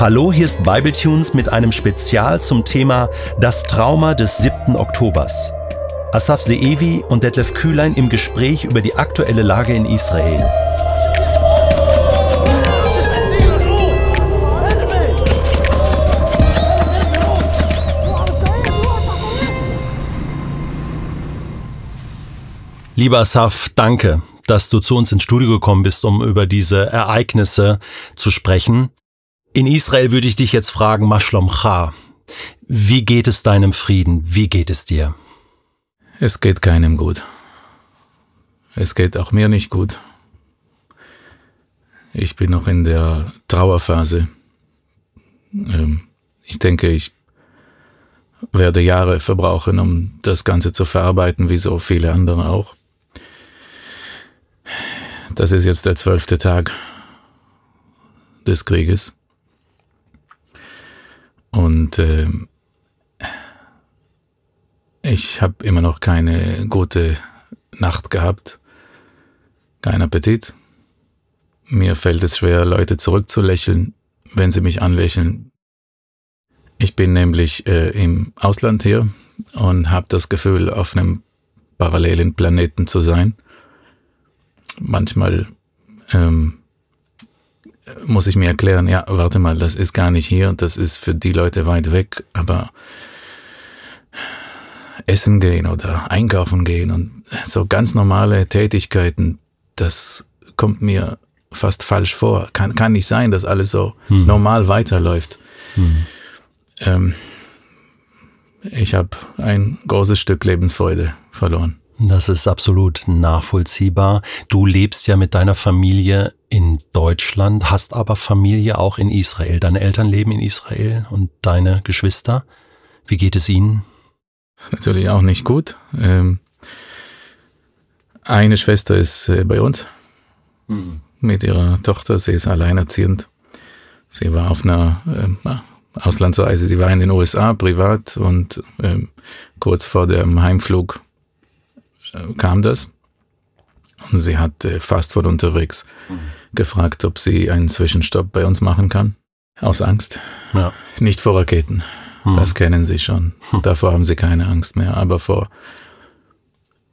Hallo, hier ist Bibletunes mit einem Spezial zum Thema Das Trauma des 7. Oktobers. Asaf Seevi und Detlef Kühlein im Gespräch über die aktuelle Lage in Israel. Lieber Asaf, danke, dass du zu uns ins Studio gekommen bist, um über diese Ereignisse zu sprechen. In Israel würde ich dich jetzt fragen, Mashlom Cha, wie geht es deinem Frieden? Wie geht es dir? Es geht keinem gut. Es geht auch mir nicht gut. Ich bin noch in der Trauerphase. Ähm, ich denke, ich werde Jahre verbrauchen, um das Ganze zu verarbeiten, wie so viele andere auch. Das ist jetzt der zwölfte Tag des Krieges. Und äh, ich habe immer noch keine gute Nacht gehabt, kein Appetit. Mir fällt es schwer, Leute zurückzulächeln, wenn sie mich anlächeln. Ich bin nämlich äh, im Ausland hier und habe das Gefühl, auf einem parallelen Planeten zu sein manchmal ähm, muss ich mir erklären, ja, warte mal, das ist gar nicht hier, das ist für die Leute weit weg, aber essen gehen oder einkaufen gehen und so ganz normale Tätigkeiten, das kommt mir fast falsch vor. Kann, kann nicht sein, dass alles so hm. normal weiterläuft. Hm. Ähm, ich habe ein großes Stück Lebensfreude verloren. Das ist absolut nachvollziehbar. Du lebst ja mit deiner Familie in Deutschland, hast aber Familie auch in Israel. Deine Eltern leben in Israel und deine Geschwister. Wie geht es ihnen? Natürlich auch nicht gut. Ähm, eine Schwester ist äh, bei uns mhm. mit ihrer Tochter. Sie ist alleinerziehend. Sie war auf einer äh, Auslandsreise. Sie war in den USA privat und äh, kurz vor dem Heimflug kam das. Und sie hat äh, fast von unterwegs mhm. gefragt, ob sie einen Zwischenstopp bei uns machen kann. Aus Angst. Ja. Nicht vor Raketen. Mhm. Das kennen sie schon. Hm. Davor haben sie keine Angst mehr. Aber vor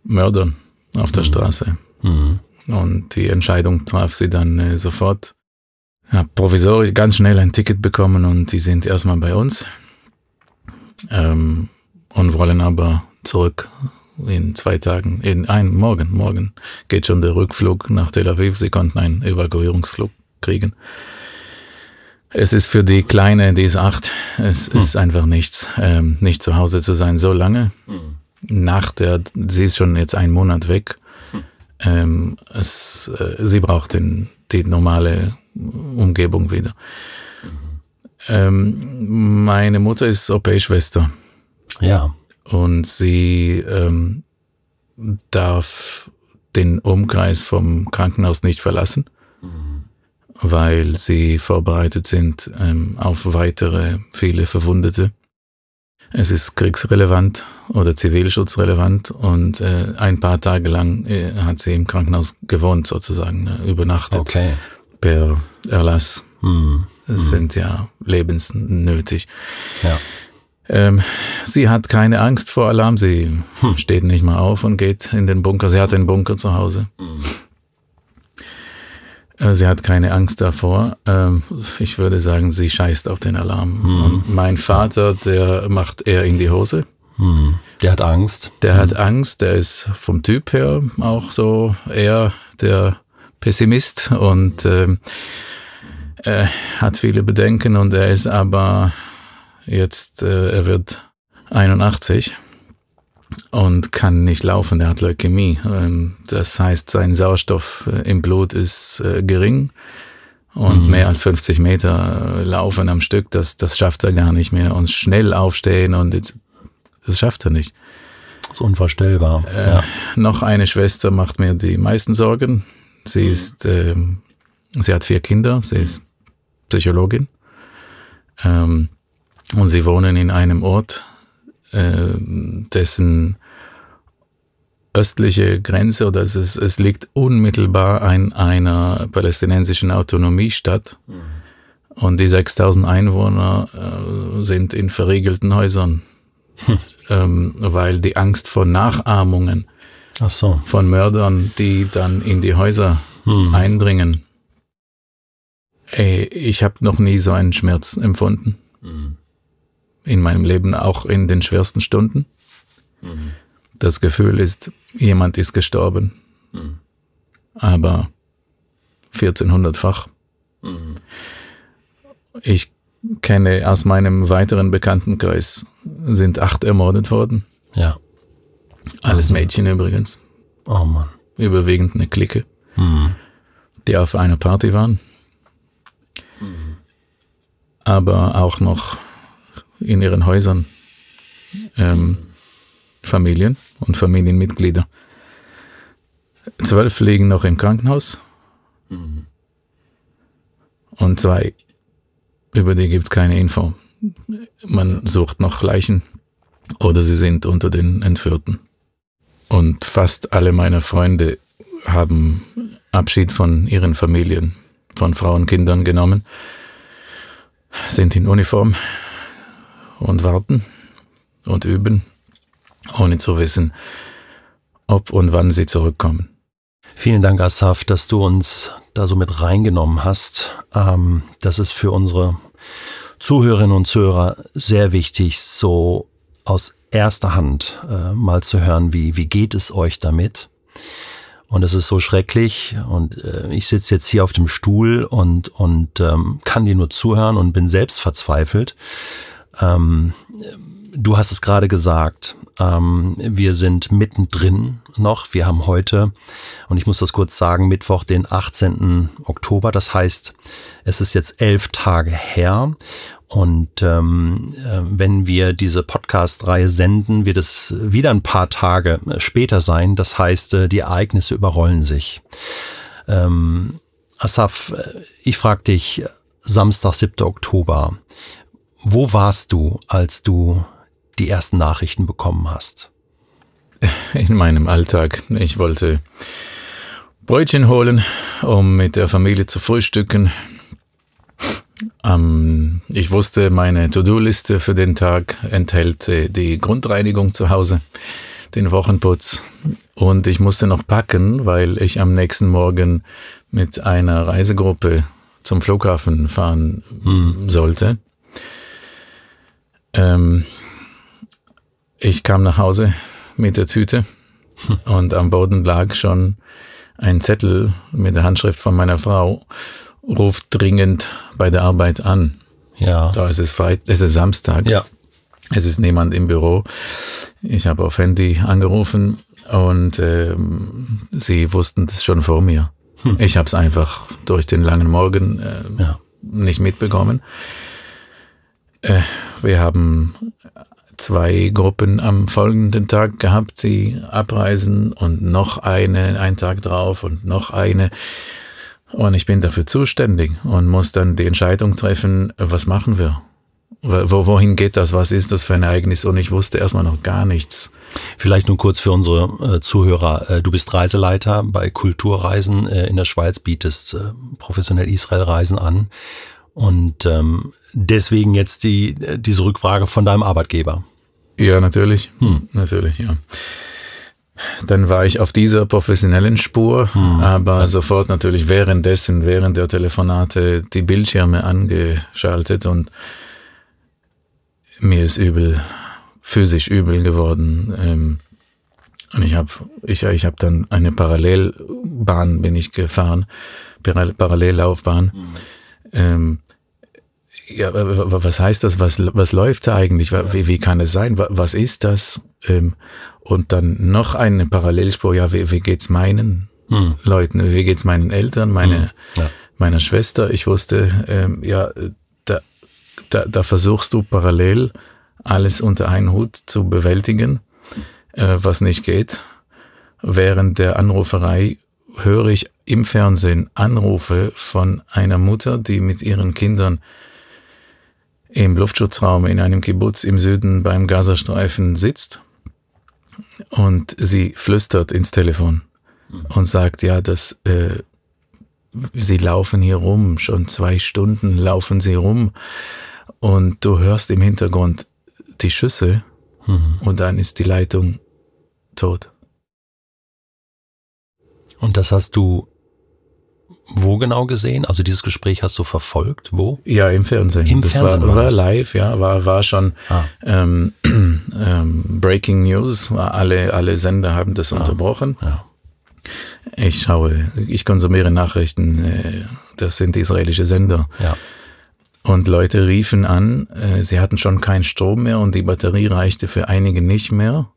Mördern auf der mhm. Straße. Mhm. Und die Entscheidung traf sie dann äh, sofort. Hab provisorisch ganz schnell ein Ticket bekommen und sie sind erstmal bei uns. Ähm, und wollen aber zurück in zwei Tagen, in einem Morgen, morgen geht schon der Rückflug nach Tel Aviv. Sie konnten einen Evakuierungsflug kriegen. Es ist für die Kleine, die ist acht, es hm. ist einfach nichts, ähm, nicht zu Hause zu sein so lange. Hm. Nach der, sie ist schon jetzt einen Monat weg. Hm. Ähm, es, äh, sie braucht den, die normale Umgebung wieder. Mhm. Ähm, meine Mutter ist OP-Schwester. Ja und sie ähm, darf den Umkreis vom Krankenhaus nicht verlassen, mhm. weil sie vorbereitet sind ähm, auf weitere viele Verwundete. Es ist kriegsrelevant oder zivilschutzrelevant und äh, ein paar Tage lang äh, hat sie im Krankenhaus gewohnt, sozusagen, äh, übernachtet. Okay. Per Erlass. Mhm. Das sind ja lebensnötig. Ja. Ähm, sie hat keine Angst vor Alarm. Sie hm. steht nicht mal auf und geht in den Bunker. Sie hat den Bunker zu Hause. Hm. Sie hat keine Angst davor. Ähm, ich würde sagen, sie scheißt auf den Alarm. Hm. Und mein Vater, der macht eher in die Hose. Hm. Der hat Angst. Der hm. hat Angst. Der ist vom Typ her auch so eher der Pessimist und äh, hat viele Bedenken und er ist aber Jetzt, äh, er wird 81 und kann nicht laufen. Er hat Leukämie. Ähm, das heißt, sein Sauerstoff äh, im Blut ist äh, gering und mhm. mehr als 50 Meter äh, laufen am Stück, das, das schafft er gar nicht mehr. Und schnell aufstehen und jetzt, das schafft er nicht. Das ist unvorstellbar. Äh, ja. Noch eine Schwester macht mir die meisten Sorgen. Sie mhm. ist, äh, sie hat vier Kinder, sie ist Psychologin. Ähm, und sie wohnen in einem Ort, äh, dessen östliche Grenze oder es, ist, es liegt unmittelbar an einer palästinensischen Autonomiestadt. Mhm. Und die 6000 Einwohner äh, sind in verriegelten Häusern, hm. ähm, weil die Angst vor Nachahmungen so. von Mördern, die dann in die Häuser hm. eindringen. Ey, ich habe noch nie so einen Schmerz empfunden. In meinem Leben, auch in den schwersten Stunden. Hm. Das Gefühl ist, jemand ist gestorben. Hm. Aber 1400-fach. Hm. Ich kenne aus meinem weiteren Bekanntenkreis sind acht ermordet worden. Ja. Alles Mädchen übrigens. Oh Mann. Überwiegend eine Clique, mhm. die auf einer Party waren. Mhm. Aber auch noch in ihren Häusern ähm, Familien und Familienmitglieder. Zwölf liegen noch im Krankenhaus. Mhm. Und zwei über die gibt es keine Info. Man sucht noch Leichen oder sie sind unter den Entführten. Und fast alle meine Freunde haben Abschied von ihren Familien, von Frauen, Kindern genommen, sind in Uniform und warten und üben, ohne zu wissen, ob und wann sie zurückkommen. Vielen Dank, Asaf, dass du uns da so mit reingenommen hast. Ähm, das ist für unsere Zuhörerinnen und Zuhörer sehr wichtig, so aus erster Hand äh, mal zu hören, wie, wie geht es euch damit? Und es ist so schrecklich und äh, ich sitze jetzt hier auf dem Stuhl und, und ähm, kann dir nur zuhören und bin selbst verzweifelt. Ähm, du hast es gerade gesagt, ähm, wir sind mittendrin noch. Wir haben heute, und ich muss das kurz sagen, Mittwoch, den 18. Oktober. Das heißt, es ist jetzt elf Tage her. Und ähm, äh, wenn wir diese Podcast-Reihe senden, wird es wieder ein paar Tage später sein. Das heißt, äh, die Ereignisse überrollen sich. Ähm, Asaf, äh, ich frage dich, Samstag, 7. Oktober, wo warst du, als du die ersten Nachrichten bekommen hast? In meinem Alltag. Ich wollte Brötchen holen, um mit der Familie zu frühstücken. Ähm, ich wusste, meine To-Do-Liste für den Tag enthält äh, die Grundreinigung zu Hause, den Wochenputz und ich musste noch packen, weil ich am nächsten Morgen mit einer Reisegruppe zum Flughafen fahren hm. sollte. Ähm, ich kam nach Hause mit der Tüte und am Boden lag schon ein Zettel mit der Handschrift von meiner Frau, ruft dringend bei der Arbeit an. Ja. Da ist es Freit es ist Samstag. Ja. Es ist niemand im Büro. Ich habe auf Handy angerufen und äh, sie wussten das schon vor mir. Hm. Ich habe es einfach durch den langen Morgen äh, ja. nicht mitbekommen. Äh, wir haben zwei Gruppen am folgenden Tag gehabt, die abreisen und noch eine, einen Tag drauf und noch eine. Und ich bin dafür zuständig und muss dann die Entscheidung treffen, was machen wir? Wo, wohin geht das? Was ist das für ein Ereignis? Und ich wusste erstmal noch gar nichts. Vielleicht nur kurz für unsere äh, Zuhörer. Äh, du bist Reiseleiter bei Kulturreisen äh, in der Schweiz, bietest äh, professionell Israelreisen an. Und ähm, deswegen jetzt die, diese Rückfrage von deinem Arbeitgeber. Ja, natürlich. Hm. Natürlich, ja. Dann war ich auf dieser professionellen Spur, hm. aber sofort natürlich währenddessen, während der Telefonate, die Bildschirme angeschaltet und mir ist übel, physisch übel geworden. Ähm, und ich habe ich, ich hab dann eine Parallelbahn bin ich gefahren, Parallellaufbahn. Mhm. Ja, was heißt das? Was, was läuft da eigentlich? Wie, wie kann es sein? Was ist das? Ähm, und dann noch eine Parallelspur. Ja, wie, wie geht's meinen hm. Leuten? Wie geht's meinen Eltern? Meine, hm. ja. meiner Schwester? Ich wusste, ähm, ja, da, da, da versuchst du parallel alles unter einen Hut zu bewältigen, äh, was nicht geht. Während der Anruferei höre ich im Fernsehen Anrufe von einer Mutter, die mit ihren Kindern im Luftschutzraum in einem Kibbutz im Süden beim Gazastreifen sitzt und sie flüstert ins Telefon und sagt, ja, das, äh, sie laufen hier rum, schon zwei Stunden laufen sie rum und du hörst im Hintergrund die Schüsse mhm. und dann ist die Leitung tot. Und das hast du wo genau gesehen? Also dieses Gespräch hast du verfolgt? Wo? Ja, im Fernsehen. Im das Fernsehen war, war war live, ja, war, war schon Ah. ähm, ähm, Breaking News. Alle, alle Sender haben das unterbrochen. Ja. Ich schaue, ich konsumiere Nachrichten, äh, das sind israelische Sender. Ja. Und Leute riefen an, äh, sie hatten schon keinen Strom mehr und die Batterie reichte für einige nicht mehr.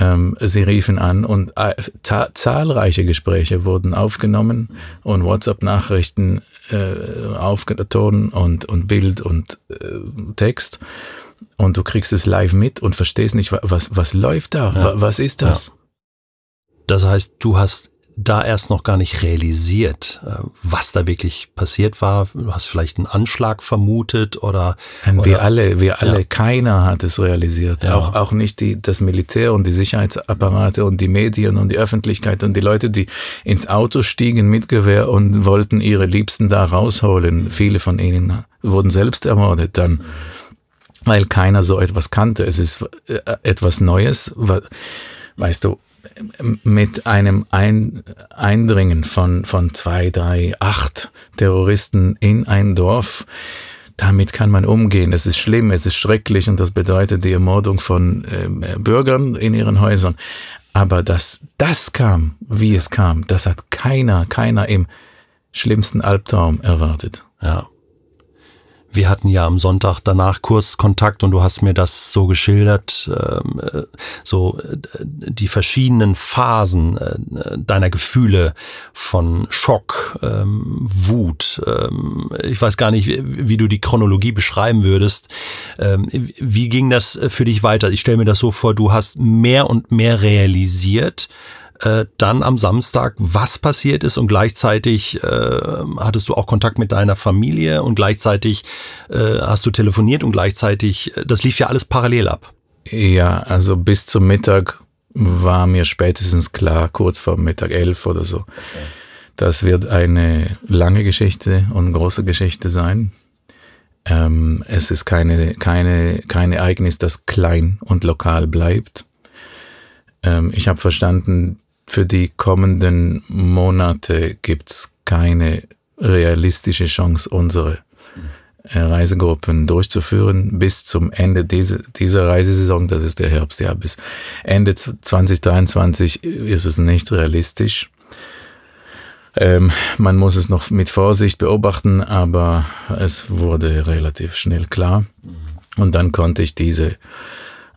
Ähm, sie riefen an und äh, za zahlreiche Gespräche wurden aufgenommen und WhatsApp-Nachrichten äh, aufgetan und, und Bild und äh, Text. Und du kriegst es live mit und verstehst nicht, wa- was, was läuft da? Ja. Wa- Was ist das? Das heißt, du hast da erst noch gar nicht realisiert, äh, was da wirklich passiert war. Du hast vielleicht einen Anschlag vermutet oder, Und oder wir alle, wir alle, Ja. keiner hat es realisiert. Ja. Auch, auch nicht die, das Militär und die Sicherheitsapparate und die Medien und die Öffentlichkeit und die Leute, die ins Auto stiegen mit Gewehr und wollten ihre Liebsten da rausholen. Viele von ihnen wurden selbst ermordet dann, weil keiner so etwas kannte. Es ist äh, etwas Neues. Weißt du, mit einem Ein Eindringen von, von zwei, drei, acht Terroristen in ein Dorf, damit kann man umgehen. Es ist schlimm, es ist schrecklich und das bedeutet die Ermordung von ähm, Bürgern in ihren Häusern. Aber dass das kam, wie es kam, das hat keiner, keiner im schlimmsten Albtraum erwartet. Ja. Wir hatten ja am Sonntag danach kurz Kontakt und du hast mir das so geschildert, ähm, äh, so äh, die verschiedenen Phasen äh, deiner Gefühle von Schock, ähm, Wut. Ähm, ich weiß gar nicht, wie, du die Chronologie beschreiben würdest. Wie ging das für dich weiter? Ich stelle mir das so vor, du hast mehr und mehr realisiert, äh, dann am Samstag, was passiert ist und gleichzeitig äh, hattest du auch Kontakt mit deiner Familie und gleichzeitig äh, hast du telefoniert und gleichzeitig, äh, das lief ja alles parallel ab. Ja, also bis zum Mittag war mir spätestens klar, kurz vor Mittag elf oder so. Das wird eine lange Geschichte und große Geschichte sein. Ähm, es ist keine, keine, kein Ereignis, das klein und lokal bleibt. Ähm, ich habe verstanden, für die kommenden Monate gibt's keine realistische Chance, unsere äh, Reisegruppen durchzuführen bis zum Ende dieser, dieser Reisesaison, das ist der Herbst, ja, bis Ende 2023 ist es nicht realistisch. Ähm, man muss es noch mit Vorsicht beobachten, aber es wurde relativ schnell klar. Und dann konnte ich diese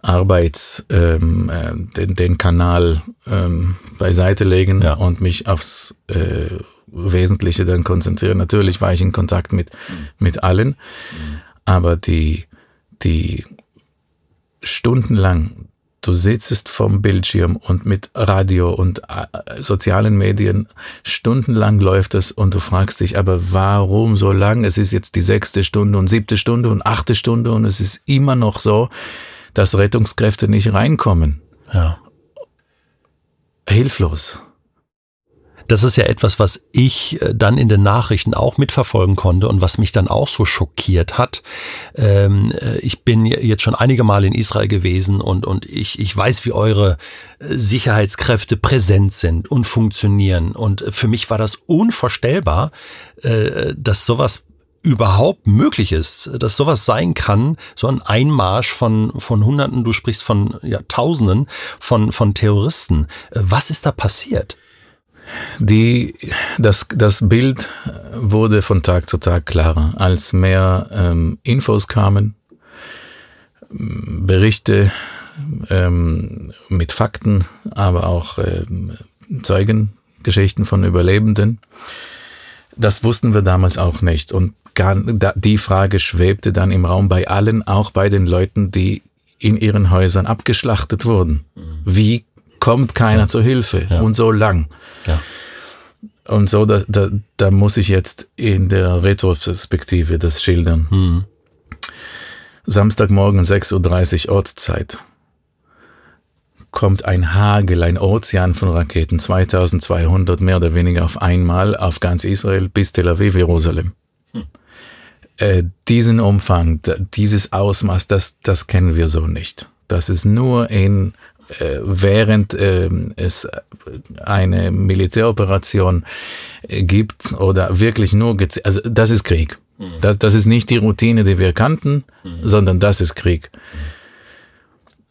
Arbeits, ähm, äh, den, den Kanal ähm, beiseite legen Ja. und mich aufs äh, Wesentliche dann konzentrieren. Natürlich war ich in Kontakt mit, mit allen, aber die, die stundenlang, du sitzt vom Bildschirm und mit Radio und äh, sozialen Medien, stundenlang läuft es und du fragst dich, aber warum so lang? Es ist jetzt die sechste Stunde und siebte Stunde und achte Stunde und es ist immer noch so, dass Rettungskräfte nicht reinkommen. Ja. Hilflos. Das ist ja etwas, was ich äh, dann in den Nachrichten auch mitverfolgen konnte und was mich dann auch so schockiert hat. Ähm, äh, ich bin jetzt schon einige Mal in Israel gewesen und, und ich, ich weiß, wie eure äh, Sicherheitskräfte präsent sind und funktionieren. Und für mich war das unvorstellbar, dass sowas überhaupt möglich ist, dass sowas sein kann, so ein Einmarsch von, von Hunderten, du sprichst von ja, Tausenden von, von Terroristen. Was ist da passiert? Die, das, das Bild wurde von Tag zu Tag klarer, als mehr ähm, Infos kamen, Berichte ähm, mit Fakten, aber auch ähm, Zeugengeschichten von Überlebenden. Das wussten wir damals auch nicht. Und gar, da, die Frage schwebte dann im Raum bei allen, auch bei den Leuten, die in ihren Häusern abgeschlachtet wurden. Wie kommt keiner zur Hilfe? Ja. Und so lang. Ja. Und so, da, da, da muss ich jetzt in der Retroperspektive das schildern. Hm. Samstagmorgen 6.30 Uhr Ortszeit. Kommt ein Hagel, ein Ozean von Raketen, 2200 mehr oder weniger auf einmal auf ganz Israel bis Tel Aviv, Jerusalem. Hm. Äh, diesen Umfang, dieses Ausmaß, das, das kennen wir so nicht. Das ist nur in äh, während äh, es eine Militäroperation äh, gibt oder wirklich nur, also das ist Krieg. Mhm. Das, das ist nicht die Routine, die wir kannten, mhm. sondern das ist Krieg.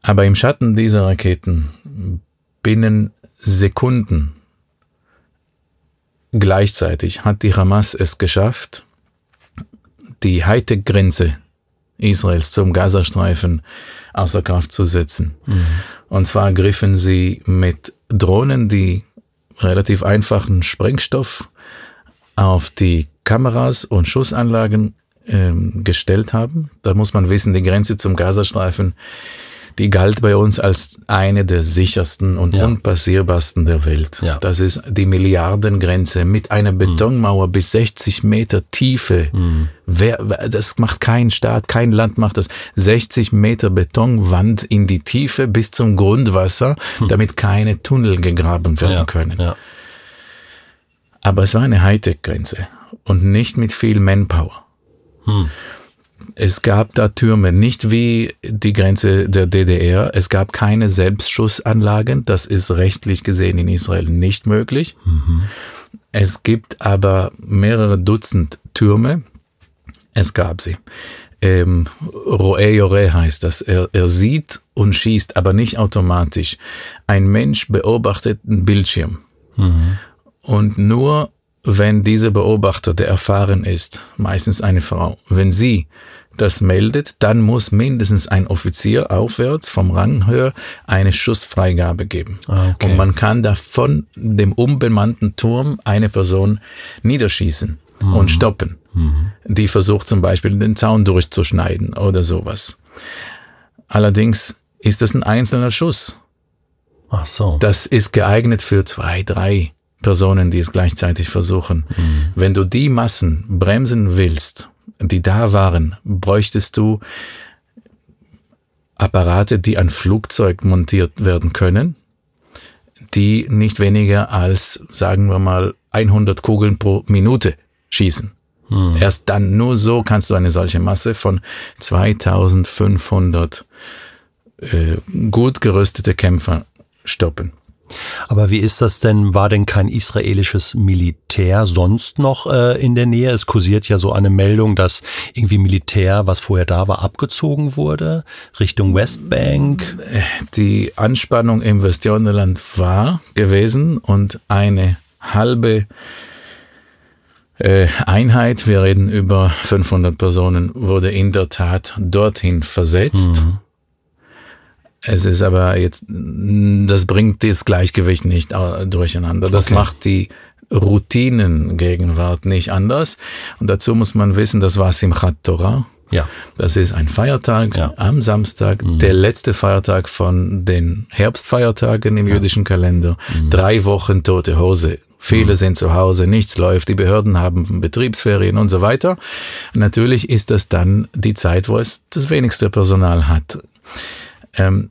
Aber im Schatten dieser Raketen binnen Sekunden gleichzeitig hat die Hamas es geschafft, die Hightech-Grenze Israels zum Gazastreifen außer Kraft zu setzen. Mhm. Und zwar griffen sie mit Drohnen, die relativ einfachen Sprengstoff auf die Kameras und Schussanlagen ähm, gestellt haben. Da muss man wissen, die Grenze zum Gazastreifen die galt bei uns als eine der sichersten und ja. unpassierbarsten der Welt. Ja. Das ist die Milliardengrenze mit einer Betonmauer mhm. bis 60 Meter Tiefe. Mhm. Wer, das macht kein Staat, kein Land macht das. 60 Meter Betonwand in die Tiefe bis zum Grundwasser, mhm. damit keine Tunnel gegraben werden ja. können. Aber es war eine Hightech-Grenze und nicht mit viel Manpower. Es gab da Türme, nicht wie die Grenze der DDR. Es gab keine Selbstschussanlagen. Das ist rechtlich gesehen in Israel nicht möglich. Mhm. Es gibt aber mehrere Dutzend Türme. Es gab sie. Ähm, Roe Yore heißt das. Er, er sieht und schießt, aber nicht automatisch. Ein Mensch beobachtet einen Bildschirm. Mhm. Und nur wenn dieser Beobachter, der erfahren ist, meistens eine Frau, wenn sie das meldet, dann muss mindestens ein Offizier aufwärts vom Rang höher eine Schussfreigabe geben. Ah, okay. Und man kann da von dem unbemannten Turm eine Person niederschießen mhm. und stoppen. Mhm. Die versucht zum Beispiel den Zaun durchzuschneiden oder sowas. Allerdings ist das ein einzelner Schuss. Ach so. Das ist geeignet für zwei, drei Personen, die es gleichzeitig versuchen. Mhm. Wenn du die Massen bremsen willst, die da waren, bräuchtest du Apparate, die an Flugzeug montiert werden können, die nicht weniger als, sagen wir mal, 100 Kugeln pro Minute schießen. Hm. Erst dann, nur so kannst du eine solche Masse von 2500 äh, gut gerüstete Kämpfer stoppen. Aber wie ist das denn? War denn kein israelisches Militär sonst noch äh, in der Nähe? Es kursiert ja so eine Meldung, dass irgendwie Militär, was vorher da war, abgezogen wurde Richtung Westbank. Die Anspannung im Westjordanland war gewesen und eine halbe äh, Einheit, wir reden über 500 Personen, wurde in der Tat dorthin versetzt. Mhm es ist aber jetzt, das bringt das Gleichgewicht nicht durcheinander. Das okay. macht die Routinengegenwart nicht anders. Und dazu muss man wissen, das war Simchat Torah. Ja. Das ist ein Feiertag ja. am Samstag, mhm. der letzte Feiertag von den Herbstfeiertagen im ja. jüdischen Kalender. Mhm. Drei Wochen tote Hose. Viele mhm. sind zu Hause, nichts läuft, die Behörden haben Betriebsferien und so weiter. Natürlich ist das dann die Zeit, wo es das wenigste Personal hat. Ähm,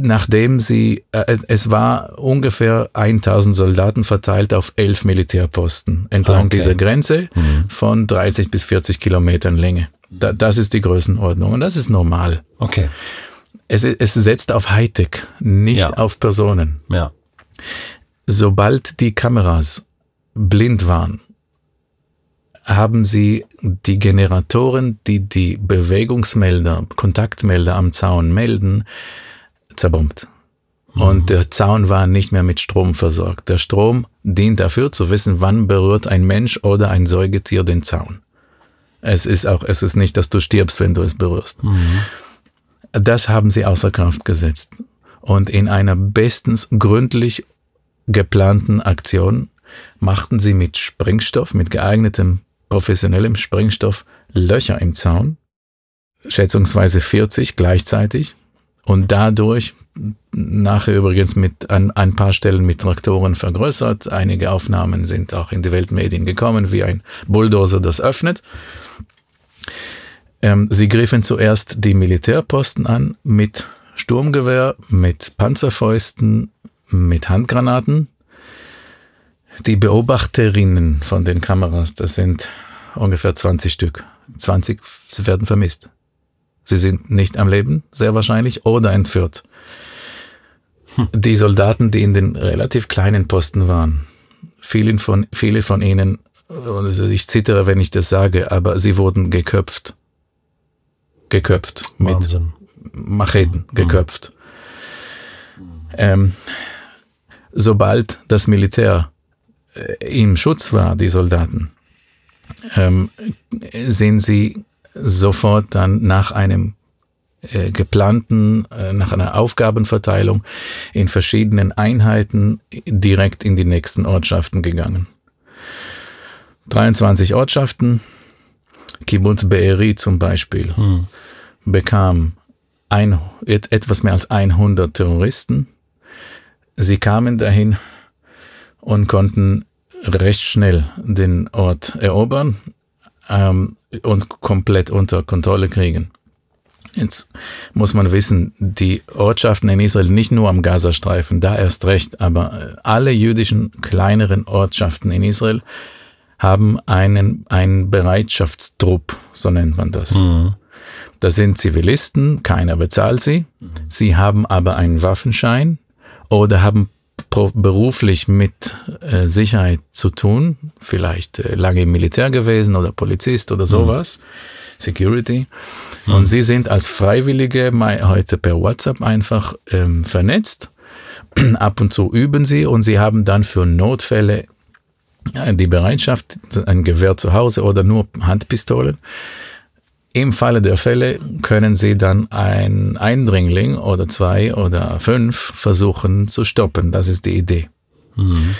nachdem sie, äh, es war ungefähr 1000 Soldaten verteilt auf elf Militärposten entlang okay. dieser Grenze mhm. von 30 bis 40 Kilometern Länge. Da, das ist die Größenordnung und das ist normal. Okay. Es, es setzt auf Hightech, nicht ja. auf Personen. Ja. Sobald die Kameras blind waren, haben sie die Generatoren, die die Bewegungsmelder, Kontaktmelder am Zaun melden, zerbombt. Und mhm. der Zaun war nicht mehr mit Strom versorgt. Der Strom dient dafür zu wissen, wann berührt ein Mensch oder ein Säugetier den Zaun. Es ist auch, es ist nicht, dass du stirbst, wenn du es berührst. Mhm. Das haben sie außer Kraft gesetzt. Und in einer bestens gründlich geplanten Aktion machten sie mit Sprengstoff, mit geeignetem professionellem Sprengstoff Löcher im Zaun, schätzungsweise 40 gleichzeitig, und dadurch nachher übrigens mit an ein paar Stellen mit Traktoren vergrößert. Einige Aufnahmen sind auch in die Weltmedien gekommen, wie ein Bulldozer das öffnet. Ähm, sie griffen zuerst die Militärposten an mit Sturmgewehr, mit Panzerfäusten, mit Handgranaten. Die Beobachterinnen von den Kameras, das sind ungefähr 20 Stück. 20 werden vermisst. Sie sind nicht am Leben, sehr wahrscheinlich, oder entführt. Hm. Die Soldaten, die in den relativ kleinen Posten waren, vielen von, viele von ihnen, also ich zittere, wenn ich das sage, aber sie wurden geköpft. Geköpft. Wahnsinn. Mit Macheten hm. geköpft. Ähm, sobald das Militär im Schutz war, die Soldaten, ähm, sehen sie sofort dann nach einem äh, geplanten, äh, nach einer Aufgabenverteilung in verschiedenen Einheiten direkt in die nächsten Ortschaften gegangen. 23 Ortschaften, Kibbutz Be'eri zum Beispiel, hm. bekam ein, etwas mehr als 100 Terroristen. Sie kamen dahin und konnten recht schnell den Ort erobern ähm, und komplett unter Kontrolle kriegen. Jetzt muss man wissen, die Ortschaften in Israel, nicht nur am Gazastreifen, da erst recht, aber äh, alle jüdischen kleineren Ortschaften in Israel haben einen, einen Bereitschaftstrupp, so nennt man das. Mhm. Das sind Zivilisten, keiner bezahlt sie. Sie haben aber einen Waffenschein oder haben beruflich mit äh, Sicherheit zu tun, vielleicht äh, lange im Militär gewesen oder Polizist oder sowas, mhm. Security. Mhm. Und sie sind als Freiwillige heute per WhatsApp einfach ähm, vernetzt. Ab und zu üben sie und sie haben dann für Notfälle äh, die Bereitschaft, ein Gewehr zu Hause oder nur Handpistolen. Im Falle der Fälle können Sie dann ein Eindringling oder zwei oder fünf versuchen zu stoppen. Das ist die Idee. Mhm.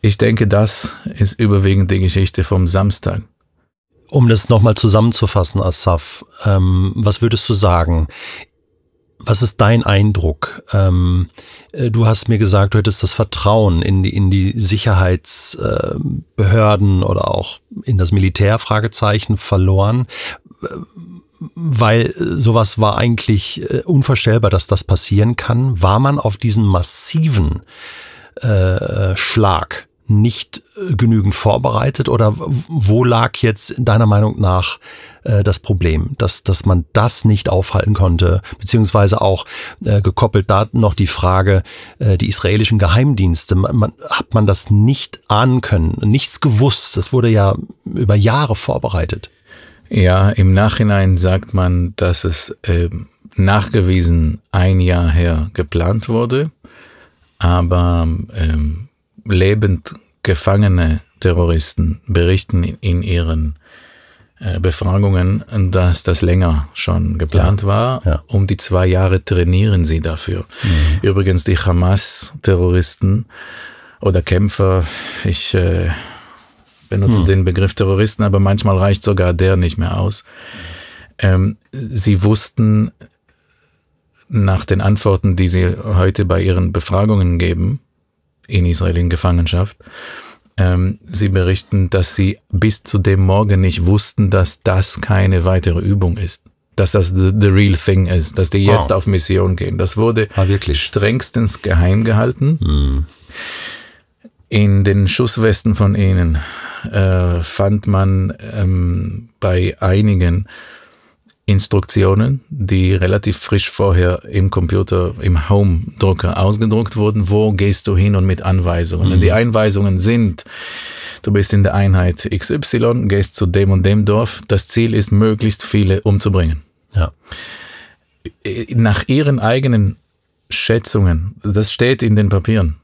Ich denke, das ist überwiegend die Geschichte vom Samstag. Um das nochmal zusammenzufassen, Asaf, ähm, was würdest du sagen? Was ist dein Eindruck? Ähm, äh, du hast mir gesagt, du hättest das Vertrauen in die, in die Sicherheitsbehörden äh, oder auch in das Militär, Fragezeichen, verloren, weil sowas war eigentlich äh, unvorstellbar, dass das passieren kann. War man auf diesen massiven äh, Schlag nicht äh, genügend vorbereitet? Oder wo lag jetzt deiner Meinung nach äh, das Problem, dass, dass man das nicht aufhalten konnte, beziehungsweise auch äh, gekoppelt da noch die Frage, äh, die israelischen Geheimdienste, man, man, hat man das nicht ahnen können, nichts gewusst, das wurde ja über Jahre vorbereitet. Ja, im Nachhinein sagt man, dass es äh, nachgewiesen ein Jahr her geplant wurde, aber ähm, lebend gefangene Terroristen berichten in ihren äh, Befragungen, dass das länger schon geplant ja, war. Ja. Um die zwei Jahre trainieren sie dafür. Mhm. Übrigens die Hamas-Terroristen oder Kämpfer, ich äh, benutze mhm. den Begriff Terroristen, aber manchmal reicht sogar der nicht mehr aus. Ähm, sie wussten nach den Antworten, die sie heute bei ihren Befragungen geben, in Israel in Gefangenschaft. Ähm, sie berichten, dass sie bis zu dem Morgen nicht wussten, dass das keine weitere Übung ist. Dass das the, the real thing ist, dass die jetzt wow. auf Mission gehen. Das wurde ah, wirklich strengstens geheim gehalten. Mhm. In den Schusswesten von ihnen äh, fand man ähm, bei einigen Instruktionen, die relativ frisch vorher im Computer, im Home-Drucker ausgedruckt wurden. Wo gehst du hin und mit Anweisungen? Mhm. Die Einweisungen sind, du bist in der Einheit XY, gehst zu dem und dem Dorf. Das Ziel ist, möglichst viele umzubringen. Ja. Nach ihren eigenen Schätzungen, das steht in den Papieren,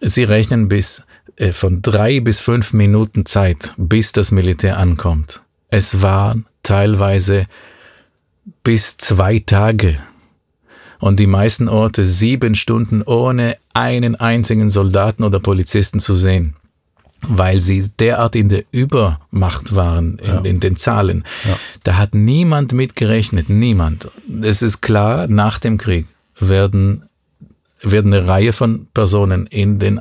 sie rechnen bis äh, von drei bis fünf Minuten Zeit, bis das Militär ankommt. Es waren teilweise bis zwei Tage und die meisten Orte sieben Stunden ohne einen einzigen Soldaten oder Polizisten zu sehen, weil sie derart in der Übermacht waren in, ja. in den Zahlen. Ja. Da hat niemand mitgerechnet, niemand. Es ist klar, nach dem Krieg werden, werden eine Reihe von Personen in den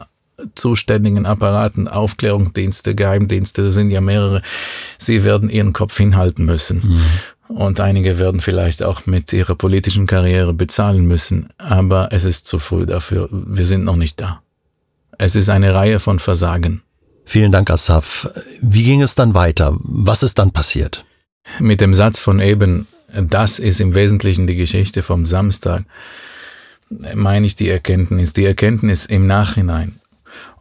zuständigen Apparaten, Aufklärungsdienste, Geheimdienste, das sind ja mehrere, sie werden ihren Kopf hinhalten müssen. Mhm. Und einige werden vielleicht auch mit ihrer politischen Karriere bezahlen müssen, aber es ist zu früh dafür. Wir sind noch nicht da. Es ist eine Reihe von Versagen. Vielen Dank, Asaf. Wie ging es dann weiter? Was ist dann passiert? Mit dem Satz von eben, das ist im Wesentlichen die Geschichte vom Samstag, meine ich die Erkenntnis. Die Erkenntnis im Nachhinein.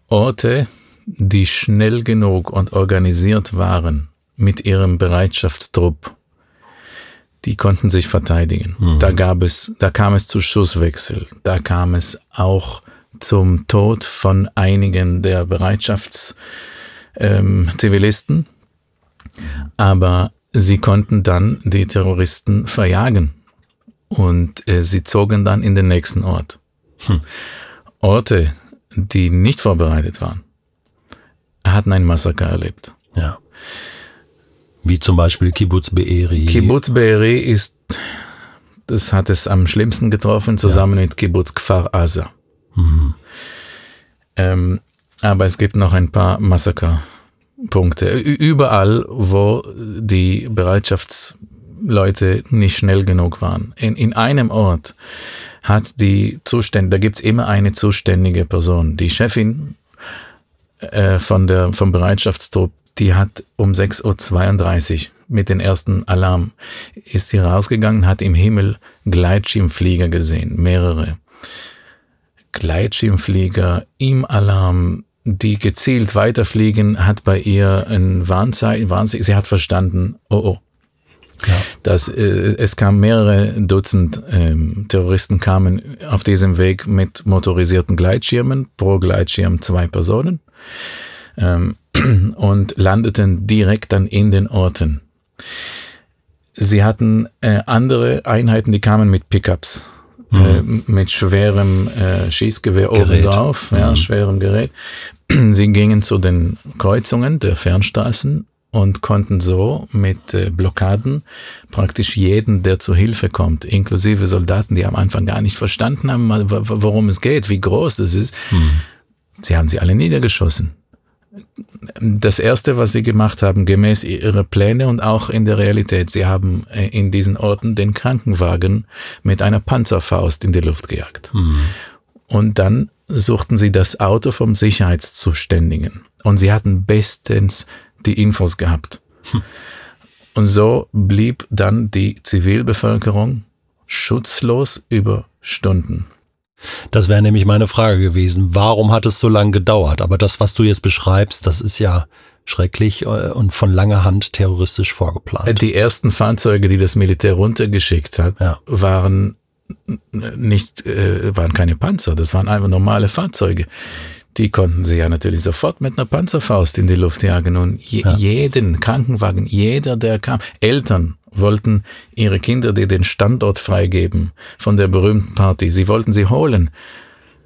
Orte, die schnell genug und organisiert waren mit ihrem Bereitschaftstrupp, die konnten sich verteidigen. Mhm. Da gab es, da kam es zu Schusswechsel, da kam es auch zum Tod von einigen der Bereitschaftszivilisten, ähm, aber sie konnten dann die Terroristen verjagen und äh, sie zogen dann in den nächsten Ort. Hm. Orte, die nicht vorbereitet waren, hatten ein Massaker erlebt. Ja. Wie zum Beispiel Kibbutz Be'eri. Kibbutz Be'eri ist, das hat es am schlimmsten getroffen, zusammen ja. mit Kibbutz Kfar Aza. Mhm. Ähm, aber es gibt noch ein paar Massakerpunkte. Überall, wo die Bereitschaftsleute nicht schnell genug waren. In, in einem Ort hat die Zuständige, da gibt's immer eine zuständige Person. Die Chefin äh, von der, vom Bereitschaftstrupp die hat um 6.32 Uhr mit den ersten Alarm, ist sie rausgegangen, hat im Himmel Gleitschirmflieger gesehen, mehrere. Gleitschirmflieger im Alarm, die gezielt weiterfliegen, hat bei ihr ein Warnzeichen, Warnzeichen sie hat verstanden, oh oh. Ja. Das, äh, es kamen mehrere Dutzend ähm, Terroristen kamen auf diesem Weg mit motorisierten Gleitschirmen, pro Gleitschirm zwei Personen. Ähm, und landeten direkt dann in den Orten. Sie hatten äh, andere Einheiten, die kamen mit Pickups, mhm. äh, mit schwerem äh, Schießgewehr Gerät. obendrauf, ja, mhm. schwerem Gerät. Sie gingen zu den Kreuzungen der Fernstraßen und konnten so mit äh, Blockaden praktisch jeden, der zur Hilfe kommt, inklusive Soldaten, die am Anfang gar nicht verstanden haben, worum es geht, wie groß das ist, mhm. sie haben sie alle niedergeschossen das erste, was sie gemacht haben, gemäß ihrer Pläne und auch in der Realität, sie haben äh, in diesen Orten den Krankenwagen mit einer Panzerfaust in die Luft gejagt. Mhm. Und dann suchten sie das Auto vom Sicherheitszuständigen. Und sie hatten bestens die Infos gehabt. Hm. Und so blieb dann die Zivilbevölkerung schutzlos über Stunden. Das wäre nämlich meine Frage gewesen. Warum hat es so lange gedauert? Aber das, was du jetzt beschreibst, das ist ja schrecklich äh, und von langer Hand terroristisch vorgeplant. Die ersten Fahrzeuge, die das Militär runtergeschickt hat, ja. waren nicht, äh, waren keine Panzer, das waren einfach normale Fahrzeuge. Die konnten sie ja natürlich sofort mit einer Panzerfaust in die Luft jagen und je, ja. jeden Krankenwagen, jeder, der kam, Eltern wollten ihre Kinder, die den Standort freigeben von der berühmten Party, sie wollten sie holen.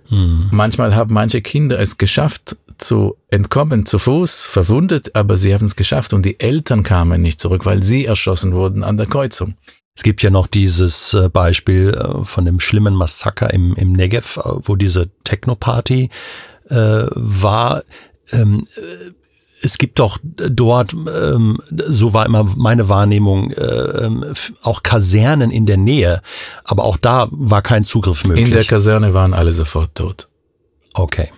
Mhm. Manchmal haben manche Kinder es geschafft, zu entkommen, zu Fuß, verwundet, aber sie haben es geschafft und die Eltern kamen nicht zurück, weil sie erschossen wurden an der Kreuzung. Es gibt ja noch dieses äh, Beispiel äh, von dem schlimmen Massaker im, im Negev, äh, wo diese Techno-Party äh, war. Ähm, es gibt doch dort, ähm, so war immer meine Wahrnehmung, äh, ähm, auch Kasernen in der Nähe, aber auch da war kein Zugriff möglich. In der Kaserne waren alle sofort tot. Okay.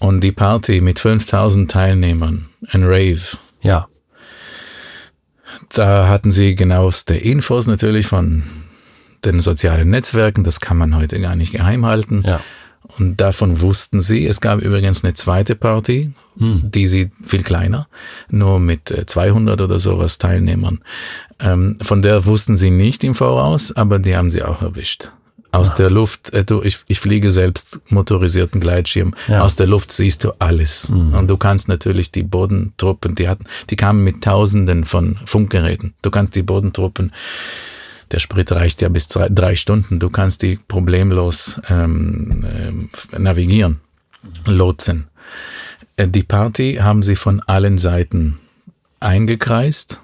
Und die Party mit 5000 Teilnehmern, ein Rave. Ja. Da hatten sie genaueste Infos natürlich von den sozialen Netzwerken, das kann man heute gar nicht geheim halten. Ja. Und davon wussten sie. Es gab übrigens eine zweite Party, hm. die sie viel kleiner, nur mit 200 äh, oder sowas Teilnehmern. Ähm, von der wussten sie nicht im Voraus, aber die haben sie auch erwischt. Aus ja. der Luft, äh, du, ich, ich fliege selbst motorisierten Gleitschirm. Ja. Aus der Luft siehst du alles. Mhm. Und du kannst natürlich die Bodentruppen, die hatten, die kamen mit Tausenden von Funkgeräten. Du kannst die Bodentruppen der Sprit reicht ja bis drei, drei Stunden. Du kannst die problemlos ähm, äh, navigieren, lotsen. Äh, die Party haben sie von allen Seiten eingekreist,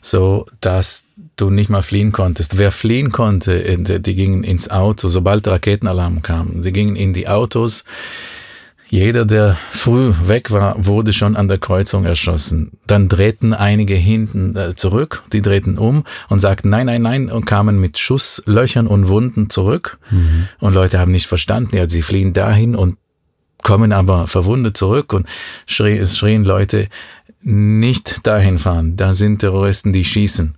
so dass du nicht mal fliehen konntest. Wer fliehen konnte, äh, die gingen ins Auto, sobald Raketenalarm kam. Sie gingen in die Autos. Jeder, der früh weg war, wurde schon an der Kreuzung erschossen. Dann drehten einige hinten äh, zurück, die drehten um und sagten nein, nein, nein und kamen mit Schusslöchern und Wunden zurück. Mhm. Und Leute haben nicht verstanden, ja, sie fliehen dahin und kommen aber verwundet zurück und schrie, es schrien Leute, nicht dahin fahren, da sind Terroristen, die schießen.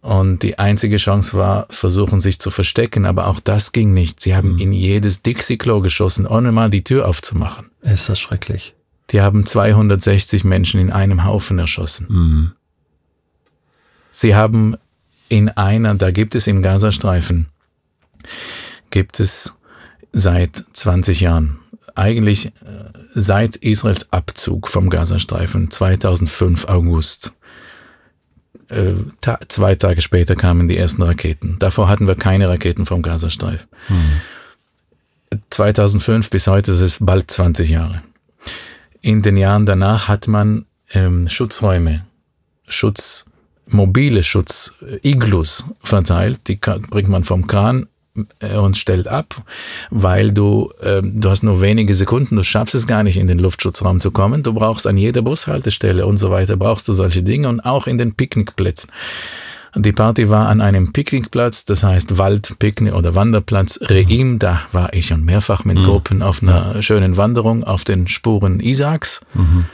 Und die einzige Chance war, versuchen sich zu verstecken, aber auch das ging nicht. Sie haben mhm. in jedes Dixie-Klo geschossen, ohne mal die Tür aufzumachen. Ist das schrecklich. Die haben 260 Menschen in einem Haufen erschossen. Mhm. Sie haben in einer, da gibt es im Gazastreifen, gibt es seit 20 Jahren, eigentlich äh, seit Israels Abzug vom Gazastreifen 2005 August, äh, ta zwei Tage später kamen die ersten Raketen. Davor hatten wir keine Raketen vom Gazastreif. Hm. 2005 bis heute, das ist bald 20 Jahre. In den Jahren danach hat man ähm, Schutzräume, Schutz, mobile Schutz, Iglus verteilt. Die bringt man vom Kran und stellt ab, weil du, äh, du hast nur wenige Sekunden, du schaffst es gar nicht in den Luftschutzraum zu kommen. Du brauchst an jeder Bushaltestelle und so weiter, brauchst du solche Dinge und auch in den Picknickplätzen. Die Party war an einem Picknickplatz, das heißt Waldpicknick oder Wanderplatz Reim. Da war ich schon mehrfach mit mhm. Gruppen auf einer schönen Wanderung auf den Spuren Isaaks. Mhm.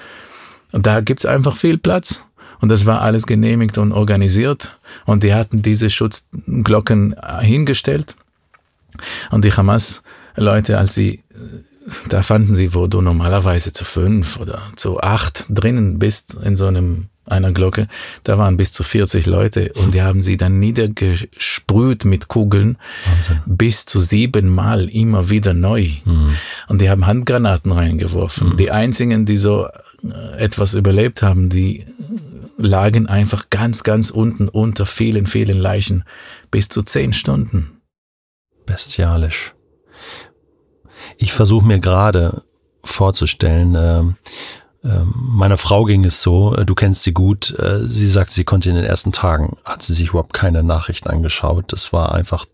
Und da gibt's einfach viel Platz. Und das war alles genehmigt und organisiert. Und die hatten diese Schutzglocken hingestellt. Und die Hamas-Leute, als sie, da fanden sie, wo du normalerweise zu fünf oder zu acht drinnen bist in so einem einer Glocke, da waren bis zu 40 Leute und die haben sie dann niedergesprüht mit Kugeln Wahnsinn. bis zu siebenmal immer wieder neu. Mhm. Und die haben Handgranaten reingeworfen. Mhm. Die einzigen, die so äh, etwas überlebt haben, die lagen einfach ganz, ganz unten unter vielen, vielen Leichen bis zu zehn Stunden bestialisch. Ich versuche mir gerade vorzustellen, äh, äh, meiner Frau ging es so, äh, du kennst sie gut, äh, sie sagt, sie konnte in den ersten Tagen, hat sie sich überhaupt keine Nachrichten angeschaut. Das war einfach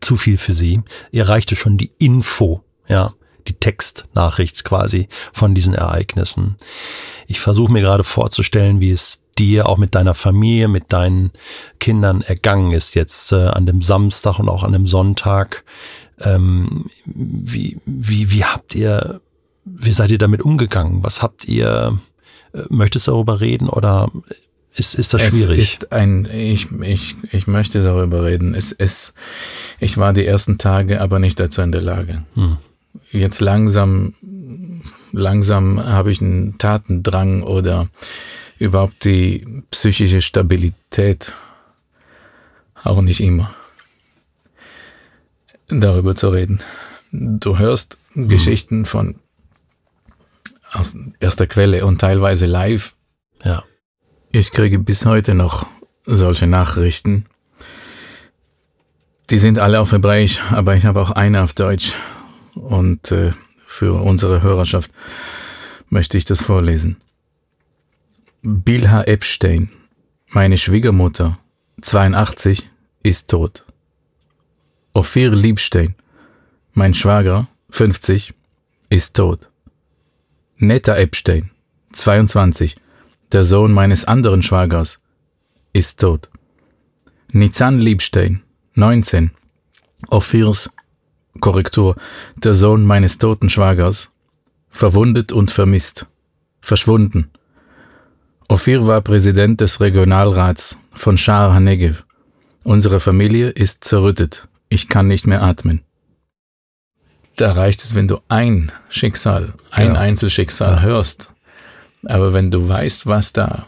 zu viel für sie. Ihr reichte schon die Info, ja, die Textnachricht quasi von diesen Ereignissen. Ich versuche mir gerade vorzustellen, wie es dir auch mit deiner Familie, mit deinen Kindern ergangen ist jetzt äh, an dem Samstag und auch an dem Sonntag. Ähm, wie, wie, wie habt ihr, wie seid ihr damit umgegangen? Was habt ihr, äh, möchtest du darüber reden oder ist, ist das schwierig? Es ist ein, ich, ich, ich möchte darüber reden. Es ist, ich war die ersten Tage aber nicht dazu in der Lage. Hm. Jetzt langsam, langsam habe ich einen Tatendrang oder überhaupt die psychische Stabilität auch nicht immer darüber zu reden. Du hörst mhm. Geschichten von aus erster Quelle und teilweise live. Ja. Ich kriege bis heute noch solche Nachrichten. Die sind alle auf Hebräisch, aber ich habe auch eine auf Deutsch. Und äh, für unsere Hörerschaft möchte ich das vorlesen. Bilha Epstein, meine Schwiegermutter, 82, ist tot. Ophir Liebstein, mein Schwager, 50, ist tot. Netta Epstein, 22, der Sohn meines anderen Schwagers, ist tot. Nizan Liebstein, 19, Ophirs, Korrektur, der Sohn meines toten Schwagers, verwundet und vermisst, verschwunden. Ophir war Präsident des Regionalrats von Shar HaNegev. Unsere Familie ist zerrüttet. Ich kann nicht mehr atmen. Da reicht es, wenn du ein Schicksal, ein genau. Einzelschicksal ja. hörst. Aber wenn du weißt, was da,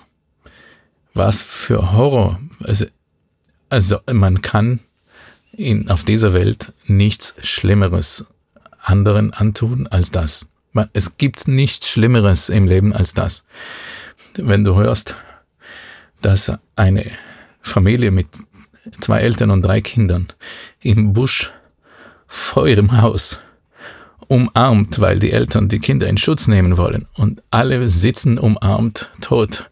was für Horror, also, also man kann in, auf dieser Welt nichts Schlimmeres anderen antun als das. Man, es gibt nichts Schlimmeres im Leben als das wenn du hörst, dass eine Familie mit zwei Eltern und drei Kindern im Busch vor ihrem Haus umarmt, weil die Eltern die Kinder in Schutz nehmen wollen und alle sitzen umarmt tot,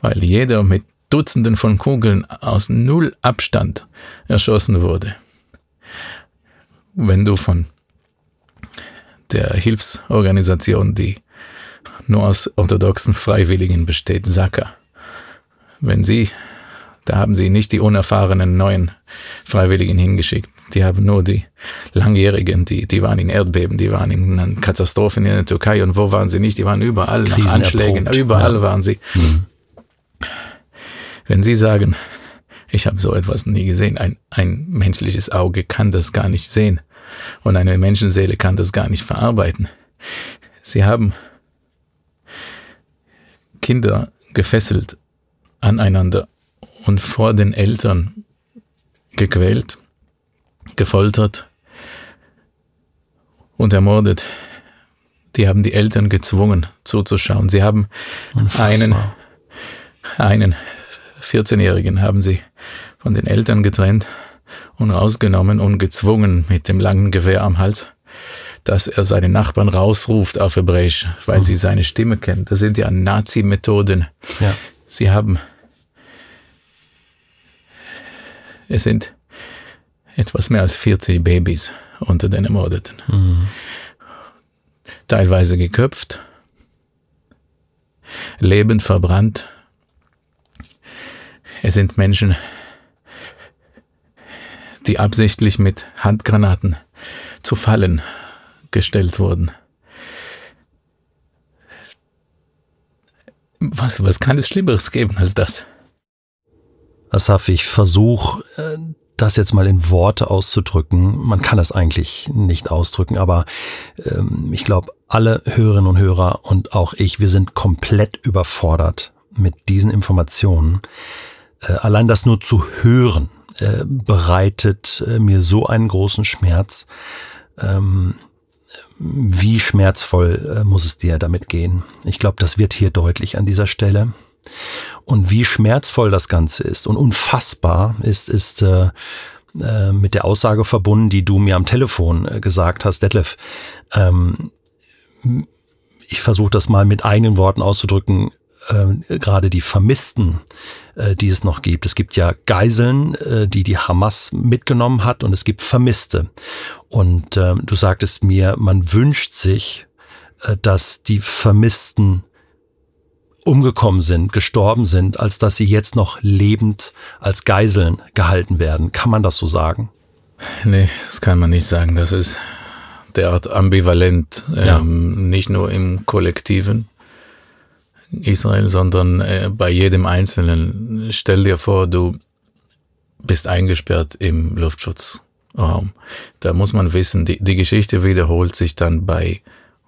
weil jeder mit Dutzenden von Kugeln aus null Abstand erschossen wurde. Wenn du von der Hilfsorganisation, die nur aus orthodoxen Freiwilligen besteht, Saka. Wenn Sie, da haben Sie nicht die unerfahrenen neuen Freiwilligen hingeschickt, die haben nur die Langjährigen, die, die waren in Erdbeben, die waren in Katastrophen in der Türkei und wo waren sie nicht? Die waren überall nach Anschlägen, überall ja. waren sie. Mhm. Wenn Sie sagen, ich habe so etwas nie gesehen, ein, ein menschliches Auge kann das gar nicht sehen und eine Menschenseele kann das gar nicht verarbeiten. Sie haben Kinder gefesselt aneinander und vor den Eltern gequält, gefoltert und ermordet. Die haben die Eltern gezwungen zuzuschauen. Sie haben Unfassbar. einen, einen 14-Jährigen haben sie von den Eltern getrennt und rausgenommen und gezwungen mit dem langen Gewehr am Hals, dass er seine Nachbarn rausruft auf Hebräisch, weil mhm. sie seine Stimme kennen. Das sind ja Nazi-Methoden. Ja. Sie haben, es sind etwas mehr als 40 Babys unter den Ermordeten. Mhm. Teilweise geköpft, lebend verbrannt. Es sind Menschen, die absichtlich mit Handgranaten zu Fallen gestellt wurden. Was, was kann es Schlimmeres geben als das? Asaf, ich versuche äh, das jetzt mal in Worte auszudrücken. Man kann es eigentlich nicht ausdrücken, aber ähm, ich glaube, alle Hörerinnen und Hörer und auch ich, wir sind komplett überfordert mit diesen Informationen. Äh, allein das nur zu hören, äh, bereitet äh, mir so einen großen Schmerz. Ähm, wie schmerzvoll äh, muss es dir damit gehen? Ich glaube, das wird hier deutlich an dieser Stelle. Und wie schmerzvoll das Ganze ist und unfassbar ist, ist äh, äh, mit der Aussage verbunden, die du mir am Telefon äh, gesagt hast, Detlef. Ähm, ich versuche das mal mit eigenen Worten auszudrücken, gerade die Vermissten, äh, die es noch gibt. Es gibt ja Geiseln, äh, die die Hamas mitgenommen hat und es gibt Vermisste. Und äh, du sagtest mir, man wünscht sich, äh, dass die Vermissten umgekommen sind, gestorben sind, als dass sie jetzt noch lebend als Geiseln gehalten werden. Kann man das so sagen? Nee, das kann man nicht sagen. Das ist derart ambivalent, ja. ähm, nicht nur im Kollektiven, Israel, sondern äh, bei jedem Einzelnen. Stell dir vor, du bist eingesperrt im Luftschutzraum. Da muss man wissen, die, die Geschichte wiederholt sich dann bei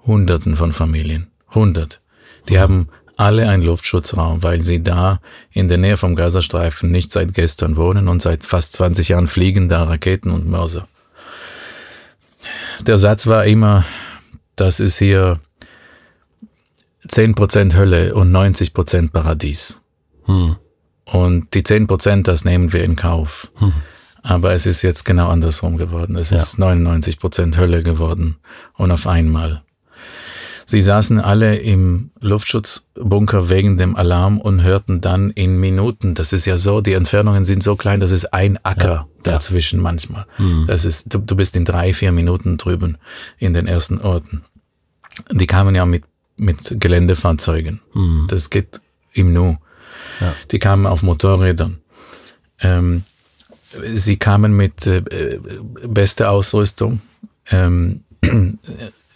Hunderten von Familien. Hundert. Die haben alle einen Luftschutzraum, weil sie da in der Nähe vom Gazastreifen nicht seit gestern wohnen und seit fast 20 Jahren fliegen da Raketen und Mörser. Der Satz war immer, das ist hier 10% Hölle und 90% Paradies. Hm. Und die 10%, das nehmen wir in Kauf. Hm. Aber es ist jetzt genau andersrum geworden. Es ja. ist 99% Hölle geworden und auf einmal. Sie saßen alle im Luftschutzbunker wegen dem Alarm und hörten dann in Minuten, das ist ja so, die Entfernungen sind so klein, das ist ein Acker ja, dazwischen ja. manchmal. Mhm. Das ist, du, du bist in drei, vier Minuten drüben in den ersten Orten. Die kamen ja mit mit Geländefahrzeugen. Mhm. Das geht im Nu. Ja. Die kamen auf Motorrädern. Ähm, sie kamen mit äh, bester Ausrüstung, ähm,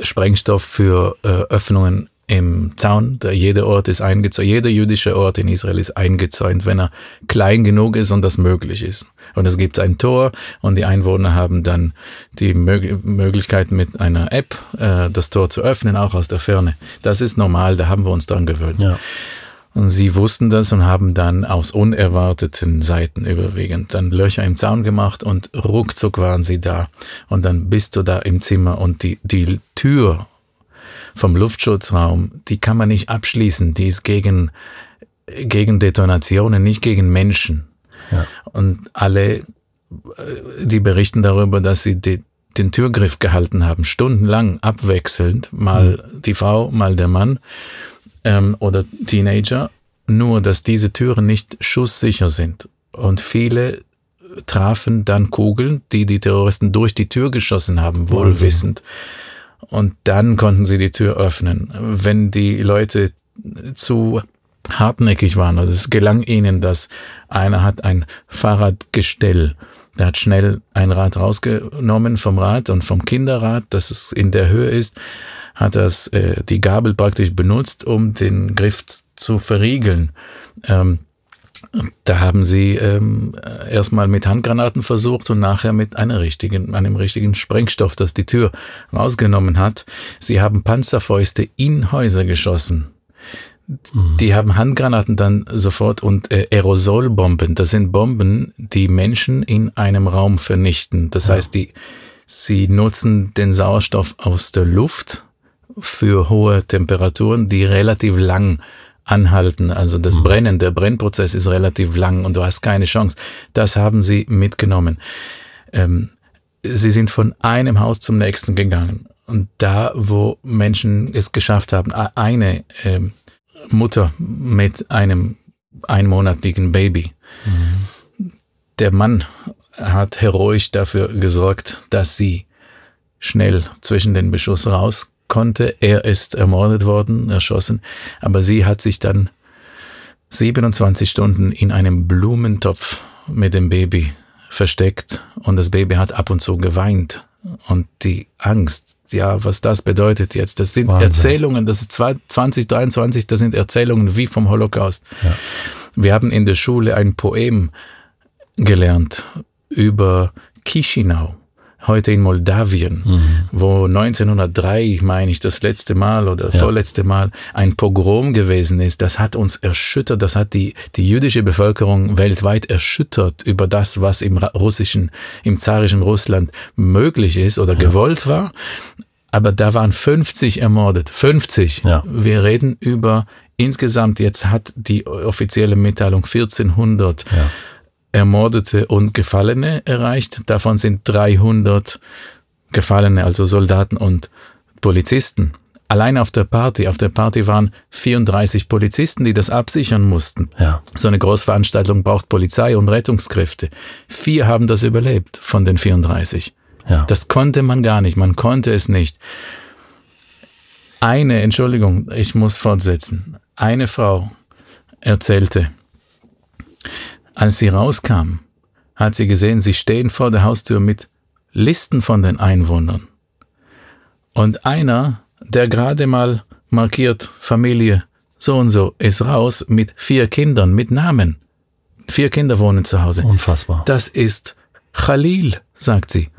Sprengstoff für äh, Öffnungen im Zaun. Da jeder Ort ist eingezäunt, jeder jüdische Ort in Israel ist eingezäunt, wenn er klein genug ist und das möglich ist. Und es gibt ein Tor und die Einwohner haben dann die Mög Möglichkeit mit einer App äh, das Tor zu öffnen, auch aus der Ferne. Das ist normal, da haben wir uns dran gewöhnt. Ja. Und sie wussten das und haben dann aus unerwarteten Seiten überwiegend dann Löcher im Zaun gemacht und ruckzuck waren sie da. Und dann bist du da im Zimmer und die, die Tür vom Luftschutzraum, die kann man nicht abschließen. Die ist gegen, gegen Detonationen, nicht gegen Menschen. Ja. Und alle, äh, die berichten darüber, dass sie die, den Türgriff gehalten haben, stundenlang abwechselnd, mal mhm. die Frau, mal der Mann ähm, oder Teenager, nur dass diese Türen nicht schusssicher sind. Und viele trafen dann Kugeln, die die Terroristen durch die Tür geschossen haben, wohlwissend. Und dann konnten sie die Tür öffnen. Wenn die Leute zu hartnäckig waren, also es gelang ihnen, dass einer hat ein Fahrradgestell der hat schnell ein Rad rausgenommen vom Rad und vom Kinderrad, das es in der Höhe ist, hat das äh, die Gabel praktisch benutzt, um den Griff zu verriegeln. Ähm, da haben sie ähm, erstmal mit Handgranaten versucht und nachher mit einer richtigen, einem richtigen Sprengstoff, das die Tür rausgenommen hat. Sie haben Panzerfäuste in Häuser geschossen. Die haben Handgranaten dann sofort und äh, Aerosolbomben. Das sind Bomben, die Menschen in einem Raum vernichten. Das ja. heißt, die, sie nutzen den Sauerstoff aus der Luft für hohe Temperaturen, die relativ lang anhalten. Also das mhm. Brennen, der Brennprozess ist relativ lang und du hast keine Chance. Das haben sie mitgenommen. Ähm, sie sind von einem Haus zum nächsten gegangen. Und da, wo Menschen es geschafft haben, eine ähm, Mutter mit einem einmonatigen Baby. Mhm. Der Mann hat heroisch dafür gesorgt, dass sie schnell zwischen den Beschuss raus konnte. Er ist ermordet worden, erschossen, aber sie hat sich dann 27 Stunden in einem Blumentopf mit dem Baby versteckt und das Baby hat ab und zu geweint und die Angst, ja, was das bedeutet jetzt, das sind Wahnsinn. Erzählungen, das ist 2023, das sind Erzählungen wie vom Holocaust. Ja. Wir haben in der Schule ein Poem gelernt über Chisinau heute in Moldawien, mhm. wo 1903, meine ich, das letzte Mal oder ja. vorletzte Mal ein Pogrom gewesen ist. Das hat uns erschüttert, das hat die, die jüdische Bevölkerung weltweit erschüttert über das, was im russischen, im zarischen Russland möglich ist oder ja. gewollt war. Aber da waren 50 ermordet. 50. Ja. Wir reden über insgesamt, jetzt hat die offizielle Mitteilung 1400 ja. Ermordete und Gefallene erreicht. Davon sind 300 Gefallene, also Soldaten und Polizisten. Allein auf der Party, auf der Party waren 34 Polizisten, die das absichern mussten. Ja. So eine Großveranstaltung braucht Polizei und Rettungskräfte. Vier haben das überlebt von den 34. Ja. Das konnte man gar nicht, man konnte es nicht. Eine, Entschuldigung, ich muss fortsetzen. Eine Frau erzählte, als sie rauskam, hat sie gesehen, sie stehen vor der Haustür mit Listen von den Einwohnern. Und einer, der gerade mal markiert Familie so und so, ist raus mit vier Kindern, mit Namen. Vier Kinder wohnen zu Hause. Unfassbar. Das ist Khalil, sagt sie.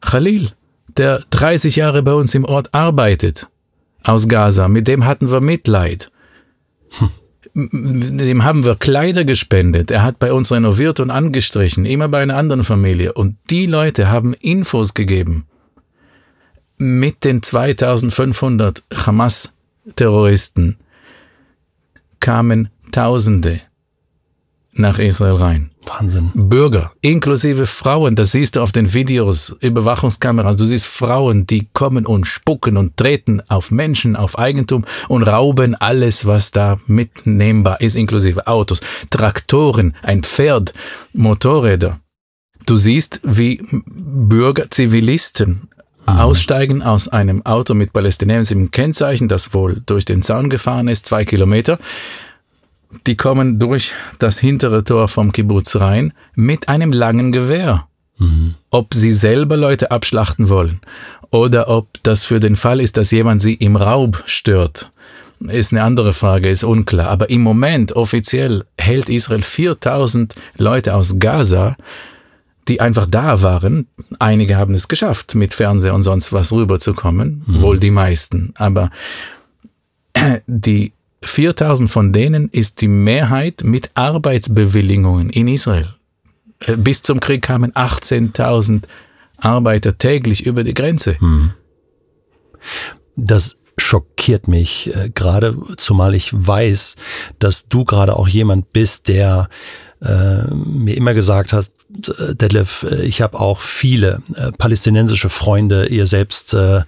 Khalil, der 30 Jahre bei uns im Ort arbeitet, aus Gaza, mit dem hatten wir Mitleid. Hm dem haben wir Kleider gespendet. Er hat bei uns renoviert und angestrichen, immer bei einer anderen Familie. Und die Leute haben Infos gegeben. Mit den 2500 Hamas-Terroristen kamen Tausende nach Israel rein. Wahnsinn. Bürger, inklusive Frauen, das siehst du auf den Videos, Überwachungskameras, du siehst Frauen, die kommen und spucken und treten auf Menschen, auf Eigentum und rauben alles, was da mitnehmbar ist, inklusive Autos, Traktoren, ein Pferd, Motorräder. Du siehst, wie Bürger, Zivilisten mhm. aussteigen aus einem Auto mit palästinensischem Kennzeichen, das wohl durch den Zaun gefahren ist, zwei Kilometer, die kommen durch das hintere Tor vom Kibbutz rein mit einem langen Gewehr. Mhm. Ob sie selber Leute abschlachten wollen oder ob das für den Fall ist, dass jemand sie im Raub stört, ist eine andere Frage, ist unklar. Aber im Moment offiziell hält Israel 4000 Leute aus Gaza, die einfach da waren. Einige haben es geschafft, mit Fernseher und sonst was rüberzukommen, mhm. wohl die meisten. Aber die 4000 von denen ist die Mehrheit mit Arbeitsbewilligungen in Israel. Äh, bis zum Krieg kamen 18.000 Arbeiter täglich über die Grenze. Hm. Das schockiert mich äh, gerade, zumal ich weiß, dass du gerade auch jemand bist, der äh, mir immer gesagt hat, äh, Detlef, äh, ich habe auch viele äh, palästinensische Freunde. Ihr selbst äh,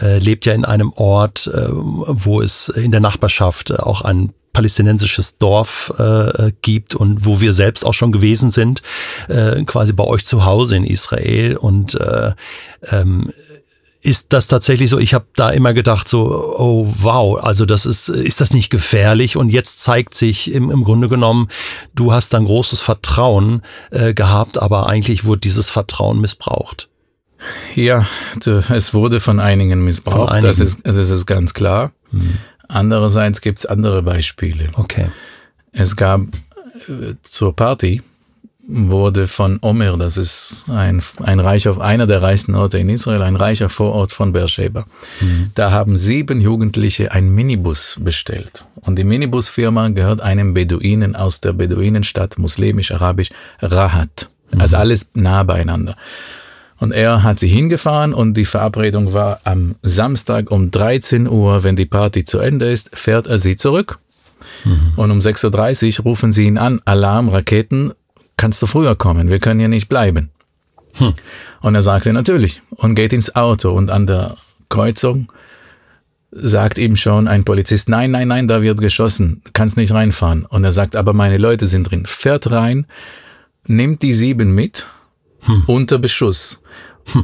äh, lebt ja in einem Ort, äh, wo es in der Nachbarschaft auch ein palästinensisches Dorf äh, gibt und wo wir selbst auch schon gewesen sind, äh, quasi bei euch zu Hause in Israel. Und äh, ähm, ist das tatsächlich so? Ich habe da immer gedacht so, oh wow, also das ist, ist das nicht gefährlich? Und jetzt zeigt sich im, im Grunde genommen, du hast dann großes Vertrauen äh, gehabt, aber eigentlich wurde dieses Vertrauen missbraucht. Ja, es wurde von einigen missbraucht, von einigen. Das, ist, das ist ganz klar. Mhm. Andererseits gibt es andere Beispiele. Okay. Es gab äh, zur Party wurde von Omer, das ist ein, ein reicher, einer der reichsten Orte in Israel, ein reicher Vorort von Beersheba. Mhm. Da haben sieben Jugendliche ein Minibus bestellt. Und die Minibusfirma gehört einem Beduinen aus der Beduinenstadt, muslimisch, arabisch, Rahat. Mhm. Also alles nah beieinander. Und er hat sie hingefahren und die Verabredung war am Samstag um 13 Uhr, wenn die Party zu Ende ist, fährt er sie zurück. Mhm. Und um 6.30 Uhr rufen sie ihn an, Alarm, Raketen, kannst du früher kommen, wir können hier nicht bleiben. Hm. Und er sagte natürlich und geht ins Auto und an der Kreuzung sagt ihm schon ein Polizist, nein, nein, nein, da wird geschossen, kannst nicht reinfahren. Und er sagt, aber meine Leute sind drin, fährt rein, nimmt die sieben mit, hm. unter Beschuss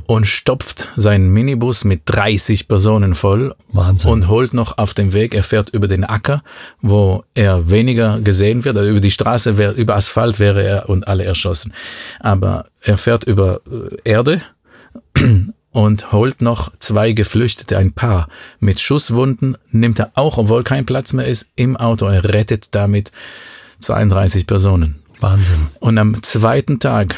und stopft seinen Minibus mit 30 Personen voll Wahnsinn. und holt noch auf dem Weg, er fährt über den Acker, wo er weniger gesehen wird, also über die Straße, über Asphalt wäre er und alle erschossen. Aber er fährt über äh, Erde und holt noch zwei Geflüchtete, ein Paar mit Schusswunden, nimmt er auch, obwohl kein Platz mehr ist, im Auto. Er rettet damit 32 Personen. Wahnsinn. Und am zweiten Tag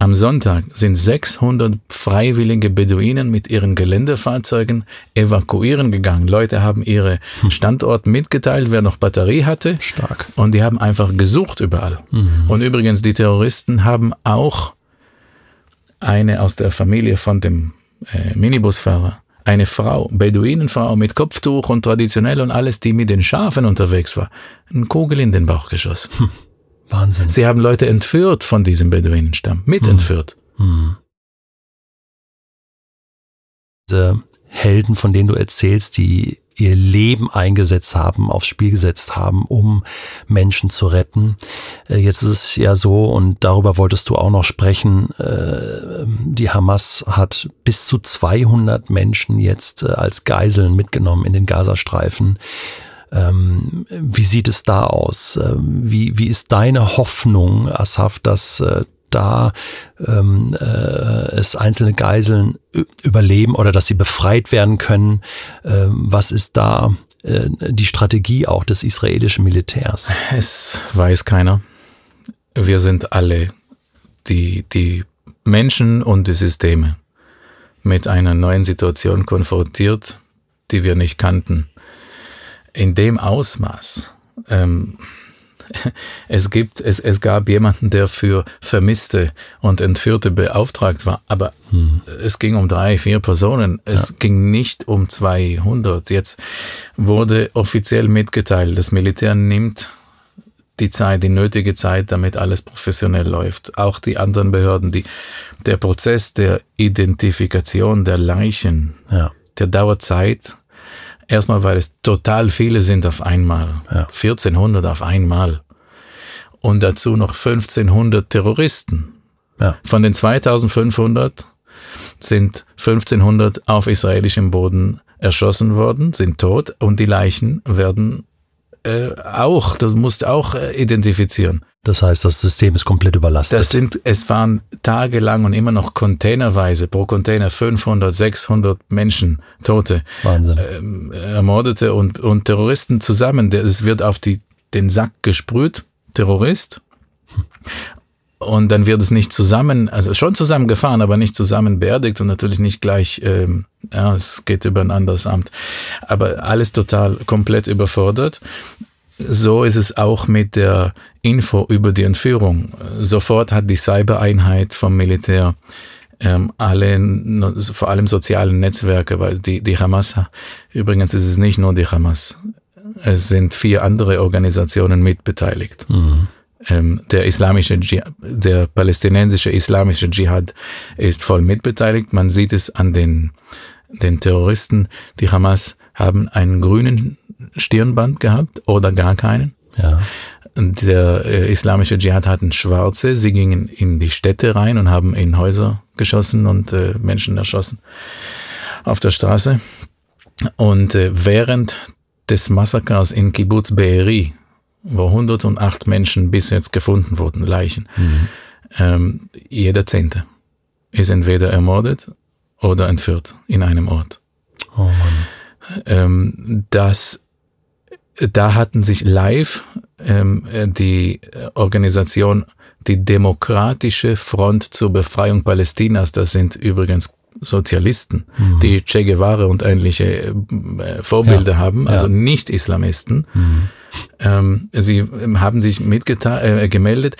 am Sonntag sind 600 freiwillige Beduinen mit ihren Geländefahrzeugen evakuieren gegangen. Leute haben ihre hm. Standort mitgeteilt, wer noch Batterie hatte. Stark. Und die haben einfach gesucht überall. Mhm. Und übrigens, die Terroristen haben auch eine aus der Familie von dem äh, Minibusfahrer, eine Frau, Beduinenfrau mit Kopftuch und traditionell und alles, die mit den Schafen unterwegs war, einen Kugel in den Bauch geschossen. Hm. Wahnsinn. Sie haben Leute entführt von diesem Beduinenstamm, mitentführt. Hm. Hm. Diese Helden, von denen du erzählst, die ihr Leben eingesetzt haben, aufs Spiel gesetzt haben, um Menschen zu retten. Äh, jetzt ist es ja so, und darüber wolltest du auch noch sprechen, äh, die Hamas hat bis zu 200 Menschen jetzt äh, als Geiseln mitgenommen in den Gazastreifen. Ähm, wie sieht es da aus? Äh, wie, wie ist deine Hoffnung, Asaf, dass äh, da ähm, äh, es einzelne Geiseln überleben oder dass sie befreit werden können? Ähm, was ist da äh, die Strategie auch des israelischen Militärs? Es weiß keiner. Wir sind alle die, die Menschen und die Systeme mit einer neuen Situation konfrontiert, die wir nicht kannten in dem Ausmaß. Ähm, es gibt, es, es gab jemanden, der für Vermisste und Entführte beauftragt war, aber hm. es ging um drei, vier Personen. Es ja. ging nicht um 200. Jetzt wurde offiziell mitgeteilt, das Militär nimmt die Zeit, die nötige Zeit, damit alles professionell läuft. Auch die anderen Behörden, die, der Prozess der Identifikation der Leichen, ja. der dauert Zeit Erstmal, weil es total viele sind auf einmal. Ja. 1400 auf einmal. Und dazu noch 1500 Terroristen. Ja. Von den 2500 sind 1500 auf israelischem Boden erschossen worden, sind tot und die Leichen werden äh, auch, das musst auch äh, identifizieren. Das heißt, das System ist komplett überlastet. Das sind, es waren tagelang und immer noch containerweise, pro Container 500, 600 Menschen, Tote, Wahnsinn. Ähm, Ermordete und, und Terroristen zusammen. Es wird auf die, den Sack gesprüht, Terrorist. Und dann wird es nicht zusammen, also schon zusammengefahren, aber nicht zusammen beerdigt und natürlich nicht gleich, ähm, ja, es geht über ein anderes Amt. Aber alles total komplett überfordert. So ist es auch mit der Info über die Entführung. Sofort hat die Cybereinheit vom Militär ähm, alle, vor allem sozialen Netzwerke, weil die, die Hamas, übrigens ist es nicht nur die Hamas, es sind vier andere Organisationen mitbeteiligt. Mhm. Ähm, der islamische, der palästinensische islamische Dschihad ist voll mitbeteiligt. Man sieht es an den, den Terroristen. Die Hamas haben einen grünen Stirnband gehabt oder gar keinen. Ja. Der äh, islamische Dschihad hatten Schwarze. Sie gingen in die Städte rein und haben in Häuser geschossen und äh, Menschen erschossen. auf der Straße. Und äh, während des Massakers in Kibbutz Be'eri, wo 108 Menschen bis jetzt gefunden wurden, Leichen, mhm. ähm, jeder Zehnte ist entweder ermordet oder entführt in einem Ort. Oh Mann. Ähm, das, da hatten sich live ähm, die Organisation die Demokratische Front zur Befreiung Palästinas, das sind übrigens Sozialisten, mhm. die Che Guevara und ähnliche äh, Vorbilder ja. haben, also ja. nicht Islamisten. Mhm. Ähm, sie haben sich äh, gemeldet,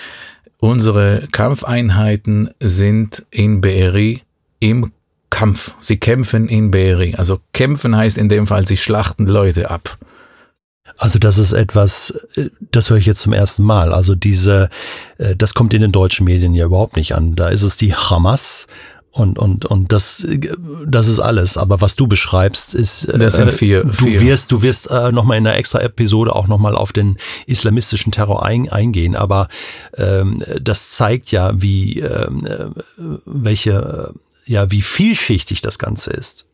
unsere Kampfeinheiten sind in Be'eri im Kampf. Sie kämpfen in Be'eri. Also kämpfen heißt in dem Fall, sie schlachten Leute ab. Also das ist etwas, äh, das höre ich jetzt zum ersten Mal. Also diese, äh, das kommt in den deutschen Medien ja überhaupt nicht an. Da ist es die Hamas und und und das das ist alles aber was du beschreibst ist das sind vier, du vier. wirst du wirst äh, noch mal in einer extra Episode auch noch mal auf den islamistischen Terror ein, eingehen aber ähm, das zeigt ja wie ähm, welche ja wie vielschichtig das ganze ist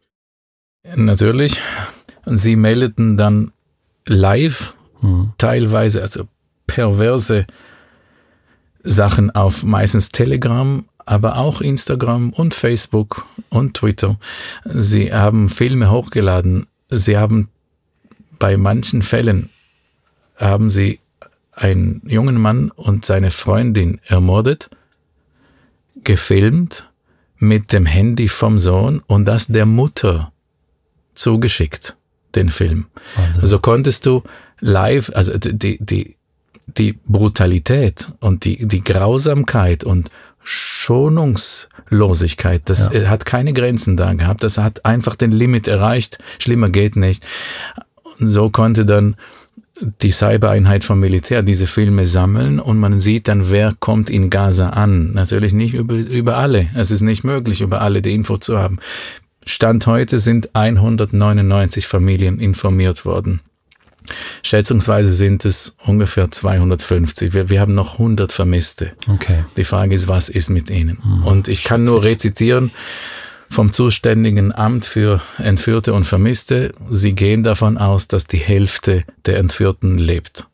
natürlich sie meldeten dann live hm. teilweise also perverse Sachen auf meistens Telegram aber auch Instagram und Facebook und Twitter. Sie haben Filme hochgeladen. Sie haben bei manchen Fällen haben sie einen jungen Mann und seine Freundin ermordet, gefilmt mit dem Handy vom Sohn und das der Mutter zugeschickt, den Film. Also, also konntest du live, also die, die, die Brutalität und die, die Grausamkeit und Schonungslosigkeit. Das ja. hat keine Grenzen da gehabt. Das hat einfach den Limit erreicht. Schlimmer geht nicht. Und so konnte dann die Cybereinheit vom Militär diese Filme sammeln und man sieht dann, wer kommt in Gaza an. Natürlich nicht über, über alle. Es ist nicht möglich, über alle die Info zu haben. Stand heute sind 199 Familien informiert worden. Schätzungsweise sind es ungefähr 250. Wir, wir haben noch 100 Vermisste. Okay. Die Frage ist, was ist mit ihnen? Mhm. Und ich kann nur rezitieren vom zuständigen Amt für Entführte und Vermisste. Sie gehen davon aus, dass die Hälfte der Entführten lebt.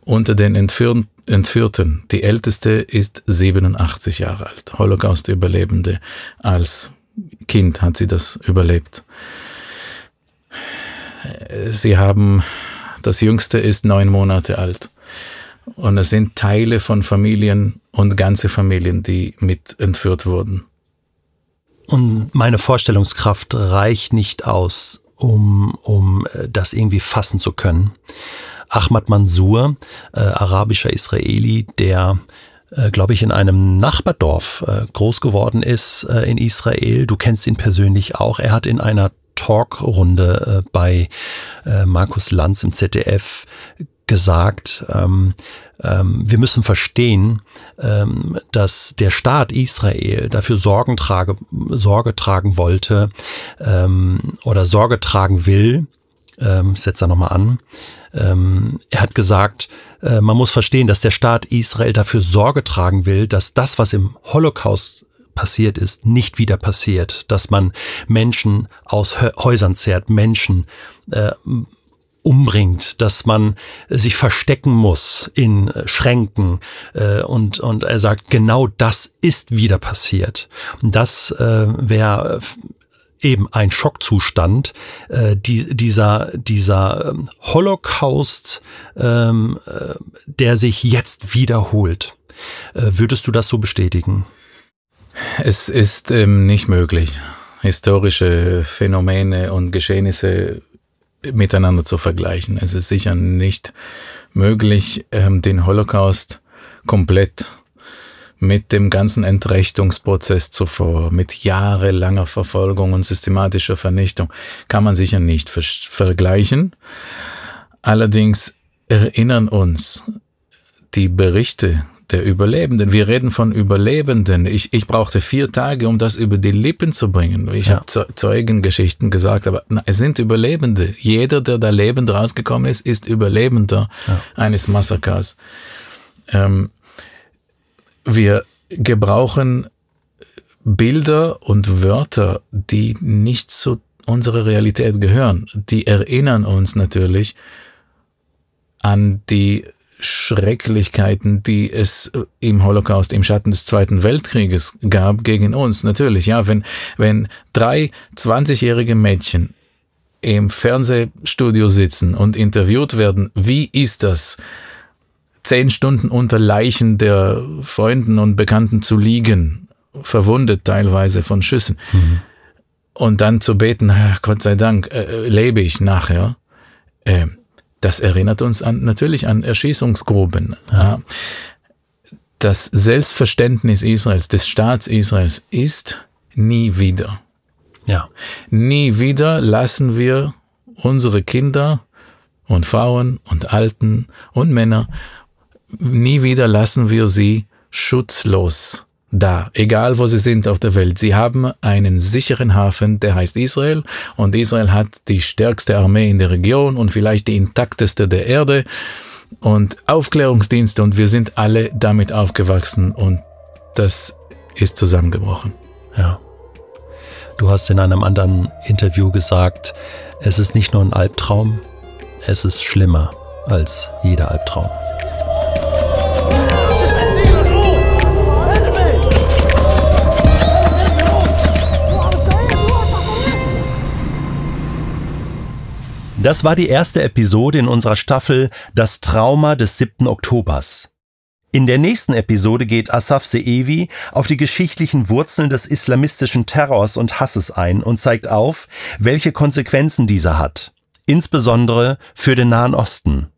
Unter den Entführ Entführten, die älteste ist 87 Jahre alt, Holocaust-Überlebende. Als Kind hat sie das überlebt. Sie haben, das Jüngste ist neun Monate alt. Und es sind Teile von Familien und ganze Familien, die mit entführt wurden. Und meine Vorstellungskraft reicht nicht aus, um, um äh, das irgendwie fassen zu können. Ahmad Mansour, äh, arabischer Israeli, der äh, glaube ich, in einem Nachbardorf äh, groß geworden ist äh, in Israel. Du kennst ihn persönlich auch. Er hat in einer Talkrunde äh, bei äh, Markus Lanz im ZDF gesagt, ähm, ähm, wir müssen verstehen, ähm, dass der Staat Israel dafür Sorgen trage, Sorge tragen wollte ähm, oder Sorge tragen will. Ähm, setzt er nochmal an. Ähm, er hat gesagt, äh, man muss verstehen, dass der Staat Israel dafür Sorge tragen will, dass das, was im Holocaust passiert ist, nicht wieder passiert, dass man Menschen aus Häusern zerrt, Menschen äh, umbringt, dass man sich verstecken muss in Schränken äh, und und er sagt genau das ist wieder passiert. Das äh, wäre eben ein Schockzustand, äh, die, dieser, dieser ähm, Holocaust, ähm, äh, der sich jetzt wiederholt. Äh, würdest du das so bestätigen? Es ist ähm, nicht möglich, historische Phänomene und Geschehnisse miteinander zu vergleichen. Es ist sicher nicht möglich, ähm, den Holocaust komplett mit dem ganzen Entrechtungsprozess zuvor, mit jahrelanger Verfolgung und systematischer Vernichtung, kann man sicher nicht ver vergleichen. Allerdings erinnern uns die Berichte der Überlebenden. Wir reden von Überlebenden. Ich, ich brauchte vier Tage, um das über die Lippen zu bringen. Ich ja. habe Zeugengeschichten gesagt, aber na, es sind Überlebende. Jeder, der da lebend rausgekommen ist, ist Überlebender ja. eines Massakers. Ähm, wir gebrauchen Bilder und Wörter, die nicht zu unserer Realität gehören, die erinnern uns natürlich an die Schrecklichkeiten, die es im Holocaust, im Schatten des Zweiten Weltkrieges gab gegen uns. Natürlich, ja, wenn, wenn drei 20-jährige Mädchen im Fernsehstudio sitzen und interviewt werden, wie ist das, zehn Stunden unter Leichen der Freunden und Bekannten zu liegen, verwundet teilweise von Schüssen, mhm. und dann zu beten, Gott sei Dank, äh, lebe ich nachher. Äh, das erinnert uns an, natürlich an Erschießungsgruben. Ja. Das Selbstverständnis Israels, des Staats Israels ist nie wieder. Ja. Nie wieder lassen wir unsere Kinder und Frauen und Alten und Männer, nie wieder lassen wir sie schutzlos da, egal wo sie sind auf der Welt. Sie haben einen sicheren Hafen, der heißt Israel, und Israel hat die stärkste Armee in der Region und vielleicht die intakteste der Erde und Aufklärungsdienste und wir sind alle damit aufgewachsen und das ist zusammengebrochen. Ja. Du hast in einem anderen Interview gesagt, es ist nicht nur ein Albtraum, es ist schlimmer als jeder Albtraum. Das war die erste Episode in unserer Staffel Das Trauma des 7. Oktobers. In der nächsten Episode geht Asaf Seevi auf die geschichtlichen Wurzeln des islamistischen Terrors und Hasses ein und zeigt auf, welche Konsequenzen dieser hat, insbesondere für den Nahen Osten.